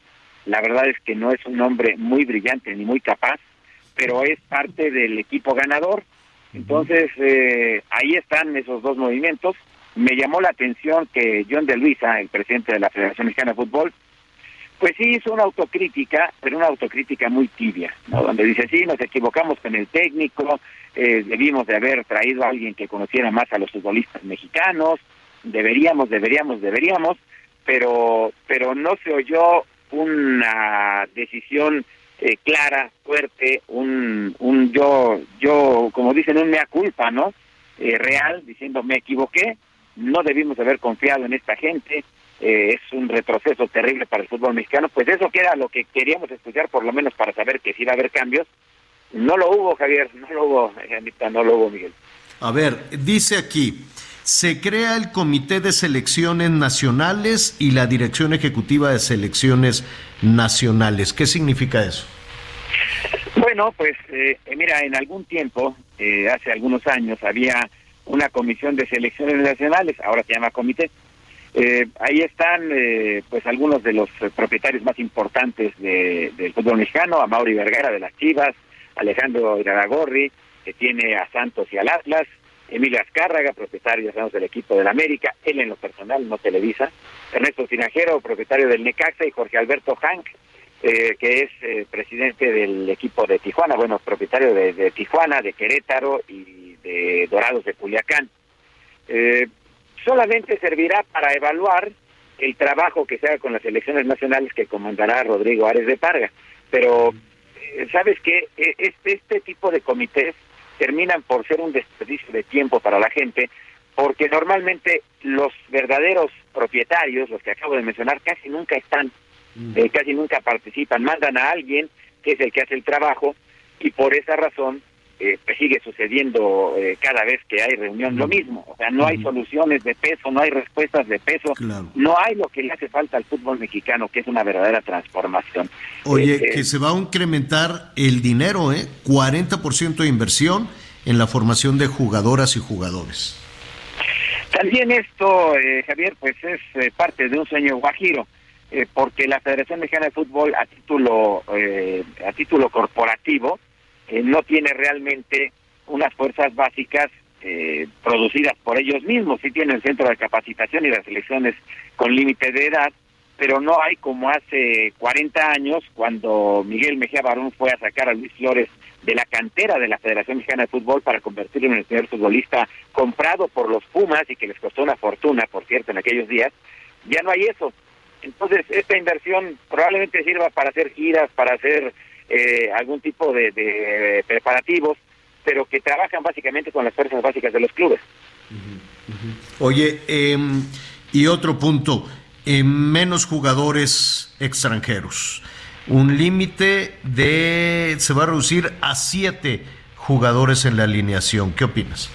la verdad es que no es un hombre muy brillante ni muy capaz, pero es parte del equipo ganador. Entonces, eh, ahí están esos dos movimientos. Me llamó la atención que John de Luisa, el presidente de la Federación Mexicana de Fútbol, pues sí hizo una autocrítica, pero una autocrítica muy tibia, ¿no? donde dice, sí, nos equivocamos con el técnico, eh, debimos de haber traído a alguien que conociera más a los futbolistas mexicanos, deberíamos, deberíamos, deberíamos, pero, pero no se oyó una decisión eh, clara, fuerte, un, un yo, yo, como dicen, un mea culpa, ¿no? Eh, real, diciendo me equivoqué, no debimos haber confiado en esta gente, eh, es un retroceso terrible para el fútbol mexicano, pues eso que era lo que queríamos estudiar, por lo menos para saber que sí iba a haber cambios. No lo hubo, Javier, no lo hubo, Anita, no lo hubo, Miguel. A ver, dice aquí, se crea el Comité de Selecciones Nacionales y la Dirección Ejecutiva de Selecciones Nacionales. ¿Qué significa eso? Bueno, pues eh, mira, en algún tiempo, eh, hace algunos años, había una comisión de selecciones nacionales, ahora se llama comité, eh, ahí están eh, pues algunos de los propietarios más importantes de, del fútbol mexicano, a Mauri Vergara de las Chivas, Alejandro Iraragorri, que tiene a Santos y al Atlas, Emilio Azcárraga, propietario del equipo del América, él en lo personal, no Televisa, Ernesto Tinajero, propietario del Necaxa, y Jorge Alberto Hank, eh, que es eh, presidente del equipo de Tijuana, bueno, propietario de, Tijuana, de Querétaro y de Dorados de Culiacán. Eh, solamente servirá para evaluar el trabajo que se haga con las elecciones nacionales que comandará Rodrigo Ares de Parga. Pero, eh, ¿sabes qué? E, este, este tipo de comités terminan por ser un desperdicio de tiempo para la gente, porque normalmente los verdaderos propietarios, los que acabo de mencionar, casi nunca están, eh, casi nunca participan, mandan a alguien que es el que hace el trabajo, y por esa razón eh, sigue sucediendo eh, cada vez que hay reunión lo mismo. O sea, no hay soluciones de peso, no hay respuestas de peso, no hay lo que le hace falta al fútbol mexicano, que es una verdadera transformación. Oye, eh, que se va a incrementar el dinero, ¿eh? 40% de inversión en la formación de jugadoras y jugadores. También esto, Javier, pues es parte de un sueño guajiro. porque la Federación Mexicana de Fútbol a título a título corporativo no tiene realmente unas fuerzas básicas eh, producidas por ellos mismos. Sí tiene el centro de capacitación y las selecciones con límite de edad, pero no hay como hace 40 años cuando Miguel Mejía Barón fue a sacar a Luis Flores de la cantera de la Federación Mexicana de Fútbol para convertirlo en el primer futbolista comprado por los Pumas y que les costó una fortuna, por cierto, en aquellos días. Ya no hay eso. Entonces, esta inversión probablemente sirva para hacer giras, para hacer eh, algún tipo de, preparativos, pero que trabajan básicamente con las fuerzas básicas de los clubes. Oye, em, y otro punto, eh, menos jugadores extranjeros. Un límite de, se va a reducir a siete jugadores en la alineación. ¿Qué opinas?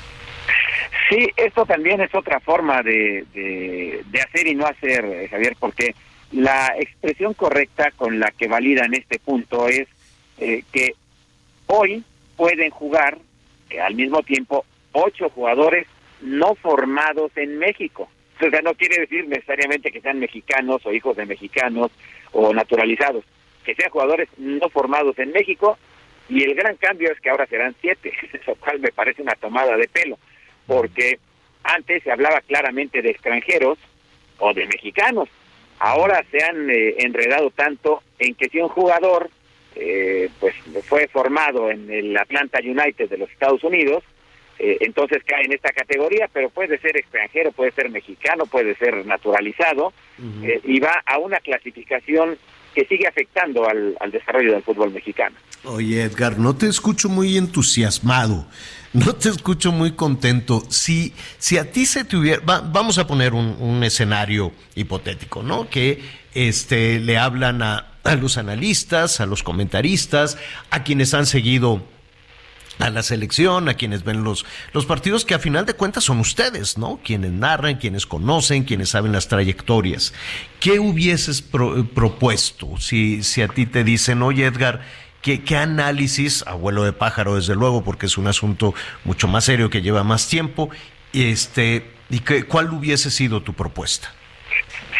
Sí, esto también es otra forma de, de, de hacer y no hacer, eh, Javier, porque la expresión correcta con la que validan este punto es eh, que hoy pueden jugar al mismo tiempo ocho jugadores no formados en México. O sea, no quiere decir necesariamente que sean mexicanos o hijos de mexicanos o naturalizados, que sean jugadores no formados en México y el gran cambio es que ahora serán siete, lo cual me parece una tomada de pelo, porque antes se hablaba claramente de extranjeros o de mexicanos, ahora se han eh, enredado tanto en que si un jugador eh, pues fue formado en el Atlanta United de los Estados Unidos, eh, entonces cae en esta categoría, pero puede ser extranjero, puede ser mexicano, puede ser naturalizado, eh, y va a una clasificación que sigue afectando al, al desarrollo del fútbol mexicano. Oye, Edgar, no te escucho muy entusiasmado, no te escucho muy contento. Si, si a ti se te hubiera, va- vamos a poner un, un escenario hipotético, ¿no? Que este, le hablan a, a los analistas, a los comentaristas, a quienes han seguido a la selección, a quienes ven los, los partidos que a final de cuentas son ustedes, ¿no? Quienes narran, quienes conocen, quienes saben las trayectorias. ¿Qué hubieses eh, propuesto si, si a ti te dicen, oye Edgar, ¿qué, qué análisis, abuelo de pájaro desde luego, porque es un asunto mucho más serio que lleva más tiempo, este, y qué, cuál hubiese sido tu propuesta?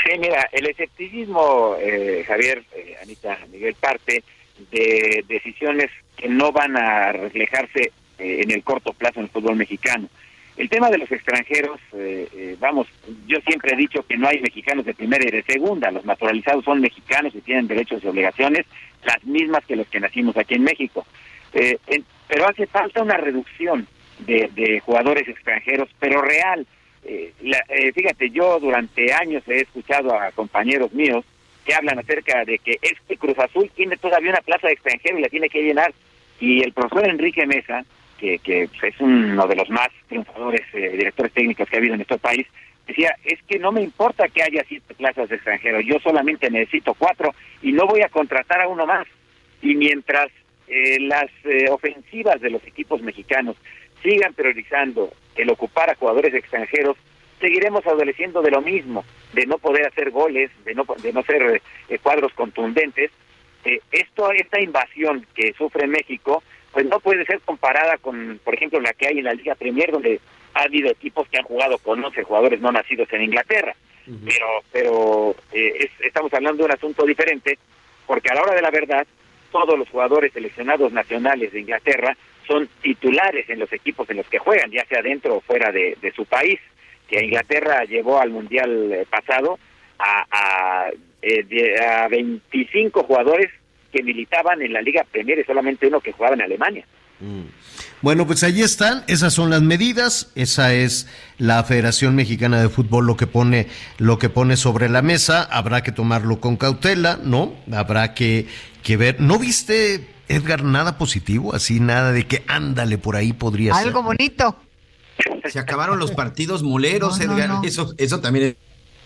Sí, mira, el escepticismo, eh, Javier, eh, Anita, Miguel, parte de decisiones que no van a reflejarse eh, en el corto plazo en el fútbol mexicano. El tema de los extranjeros, eh, vamos, yo siempre he dicho que no hay mexicanos de primera y de segunda, los naturalizados son mexicanos y tienen derechos y obligaciones las mismas que los que nacimos aquí en México. En- pero hace falta una reducción de, de jugadores extranjeros, pero real. Eh, la- eh, fíjate, yo durante años he escuchado a compañeros míos que hablan acerca de que es que Cruz Azul tiene todavía una plaza de extranjero y la tiene que llenar. Y el profesor Enrique Mesa, que, que es uno de los más triunfadores eh, directores técnicos que ha habido en nuestro país, decía, es que no me importa que haya siete plazas de extranjeros, yo solamente necesito cuatro y no voy a contratar a uno más. Y mientras eh, las eh, ofensivas de los equipos mexicanos sigan priorizando el ocupar a jugadores extranjeros, seguiremos adoleciendo de lo mismo, de no poder hacer goles, de no, de no ser eh, cuadros contundentes. Eh, esto, esta invasión que sufre México, pues no puede ser comparada con, por ejemplo, la que hay en la Liga Premier, donde ha habido equipos que han jugado con 11 jugadores no nacidos en Inglaterra. Pero, pero eh, es- estamos hablando de un asunto diferente, porque a la hora de la verdad, todos los jugadores seleccionados nacionales de Inglaterra son titulares en los equipos en los que juegan, ya sea dentro o fuera de, de su país. Que Inglaterra llevó al Mundial eh, pasado a, a, eh, a 25 jugadores que militaban en la Liga Premier y solamente uno que jugaba en Alemania. Bueno, pues allí están, esas son las medidas, esa es la Federación Mexicana de Fútbol lo que pone lo que pone sobre la mesa, habrá que tomarlo con cautela, ¿no? Habrá que, que ver. ¿No viste Edgar nada positivo, así nada de que ándale por ahí podría ser? Algo bonito. Se acabaron los partidos muleros, No, no, Edgar. no. Eso, eso también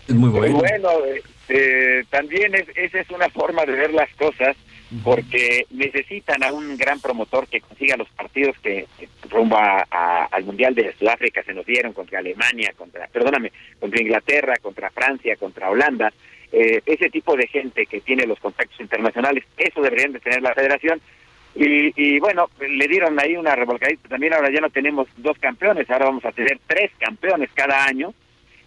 es muy bueno. Bueno, eh, eh, también es, esa es una forma de ver las cosas, porque necesitan a un gran promotor que consiga los partidos que, que rumbo a- a- al Mundial de Sudáfrica se nos dieron contra Alemania, contra, perdóname, contra Inglaterra, contra Francia, contra Holanda. Eh, ese tipo de gente que tiene los contactos internacionales, eso deberían de tener la federación. Y, y bueno, le dieron ahí una revolcadita. También ahora ya no tenemos dos campeones, ahora vamos a tener tres campeones cada año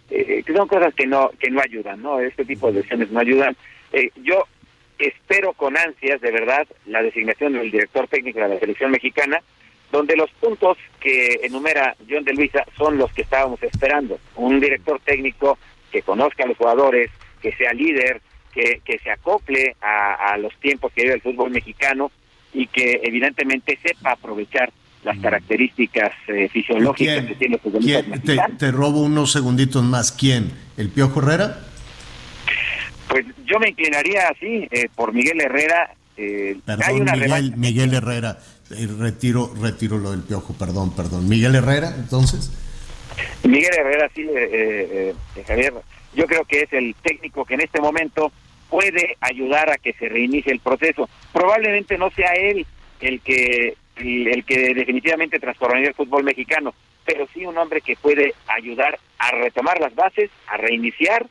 eh, que son cosas que no que no ayudan, ¿no? Este tipo de decisiones no ayudan. Eh, yo espero con ansias, de verdad, la designación del director técnico de la selección mexicana, donde los puntos que enumera John de Luisa son los que estábamos esperando. Un director técnico que conozca a los jugadores, que sea líder, que, que se acople a, a los tiempos que vive el fútbol mexicano y que evidentemente sepa aprovechar las características eh, fisiológicas ¿Quién? que tiene el futbolista. Te, mexicano. te robo unos segunditos más. ¿Quién? ¿El Piojo Herrera? Pues yo me inclinaría así eh, por Miguel Herrera. eh, hay Perdón, una Miguel. Miguel Herrera. Eh, retiro, retiro lo del Piojo, perdón, perdón. Miguel Herrera, entonces. Miguel Herrera, sí, eh, eh, Javier, yo creo que es el técnico que en este momento puede ayudar a que se reinicie el proceso. Probablemente no sea él el que el, que definitivamente transformaría el fútbol mexicano, pero sí un hombre que puede ayudar a retomar las bases, a reiniciar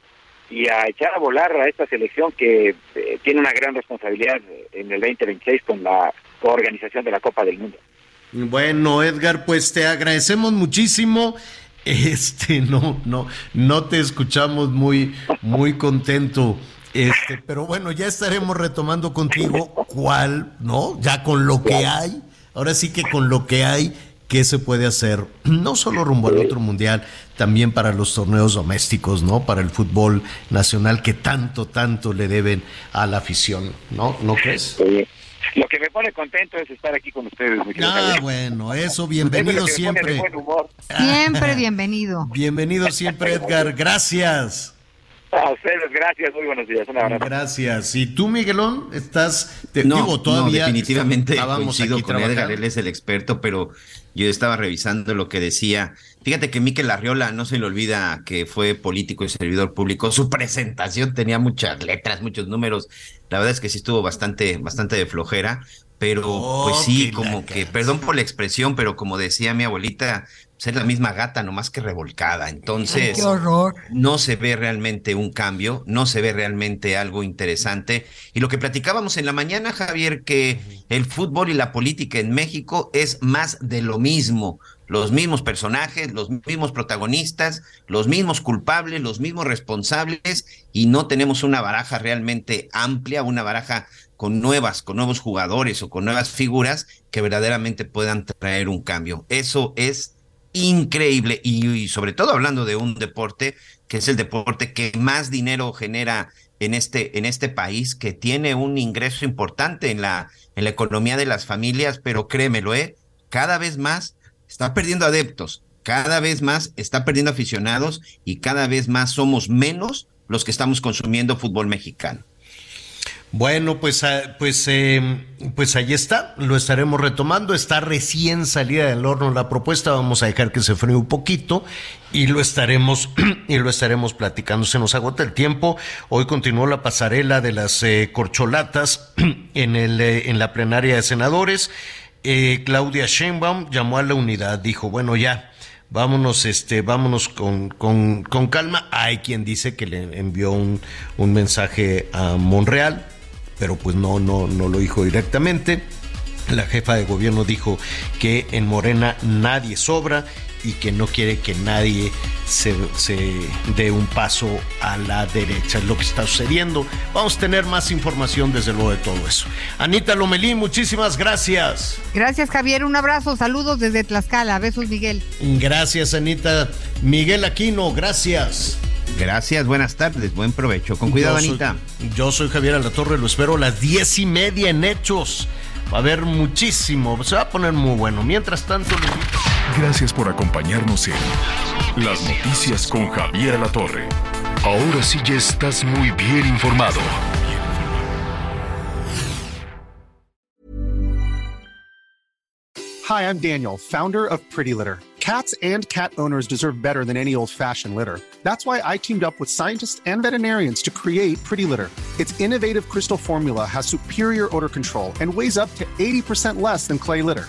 y a echar a volar a esta selección que eh, tiene una gran responsabilidad en el 2026 con la organización de la Copa del Mundo. Bueno, Edgar, pues te agradecemos muchísimo. Este, no, no, no te escuchamos muy, muy contento. Este, pero bueno, ya estaremos retomando contigo cuál, ¿no? Ya con lo que hay. Ahora sí que con lo que hay, ¿qué se puede hacer? No solo rumbo al otro mundial, también para los torneos domésticos, ¿no? Para el fútbol nacional que tanto, tanto le deben a la afición, ¿no? ¿No crees? Lo que me pone contento es estar aquí con ustedes. ah, bueno, eso, bienvenido siempre. Siempre bienvenido. Bienvenido siempre, Edgar. Gracias. A ustedes, gracias, muy buenos días. Un abrazo. Gracias. ¿Y tú, Miguelón, estás, te, no, digo, todavía definitivamente coincido con Edgar, él es el experto, pero yo estaba revisando lo que decía. Fíjate que Miquel Arriola no se le olvida que fue político y servidor público. Su presentación tenía muchas letras, muchos números. La verdad es que sí estuvo bastante, bastante de flojera, pero pues sí, como que, perdón por la expresión, pero como decía mi abuelita, ser la misma gata, nomás que revolcada. Entonces, qué horror. no se ve realmente un cambio, no se ve realmente algo interesante. Y lo que platicábamos en la mañana, Javier, que el fútbol y la política en México es más de lo mismo. Los mismos personajes, los mismos protagonistas, los mismos culpables, los mismos responsables, y no tenemos una baraja realmente amplia, una baraja con nuevas, con nuevos jugadores o con nuevas figuras que verdaderamente puedan traer un cambio. Eso es increíble. Y, sobre todo hablando de un deporte que es el deporte que más dinero genera en este en este país que tiene un ingreso importante en la en la economía de las familias pero créemelo eh cada vez más está perdiendo adeptos cada vez más está perdiendo aficionados y cada vez más somos menos los que estamos consumiendo fútbol mexicano bueno, pues, ah, pues, em, pues ahí está, lo estaremos retomando. Está recién salida del horno la propuesta, vamos a dejar que se fríe un poquito y lo estaremos y lo estaremos platicando. Se nos agota el tiempo. Hoy continuó la pasarela de las eh, corcholatas en el eh, en la plenaria de senadores. Eh, Claudia Sheinbaum llamó a la unidad, dijo, bueno ya, vámonos, este, vámonos con, con, con calma. Hay quien dice que le envió un, un mensaje a Monreal pero pues no, no, no lo dijo directamente. La jefa de gobierno dijo que en Morena nadie sobra y que no quiere que nadie se, se, dé un paso a la derecha. Es lo que está sucediendo. Vamos a tener más información desde luego de todo eso. Anita Lomelín, muchísimas gracias. Gracias Javier, un abrazo, saludos desde Tlaxcala. Besos Miguel. Gracias Anita. Miguel Aquino, gracias. Gracias, buenas tardes, buen provecho. Con cuidado, yo Anita. yo soy Javier Alatorre, lo espero a las diez y media en Hechos. Va a haber muchísimo, se va a poner muy bueno. Mientras tanto, Gracias por acompañarnos en Las Noticias con Javier Alatorre. Ahora sí ya estás muy bien informado. Hi, I'm Daniel, founder of Pretty Litter. Cats and cat owners deserve better than any old-fashioned litter. That's why I teamed up with scientists and veterinarians to create Pretty Litter. Its innovative crystal formula has superior odor control and weighs up to 80% less than clay litter.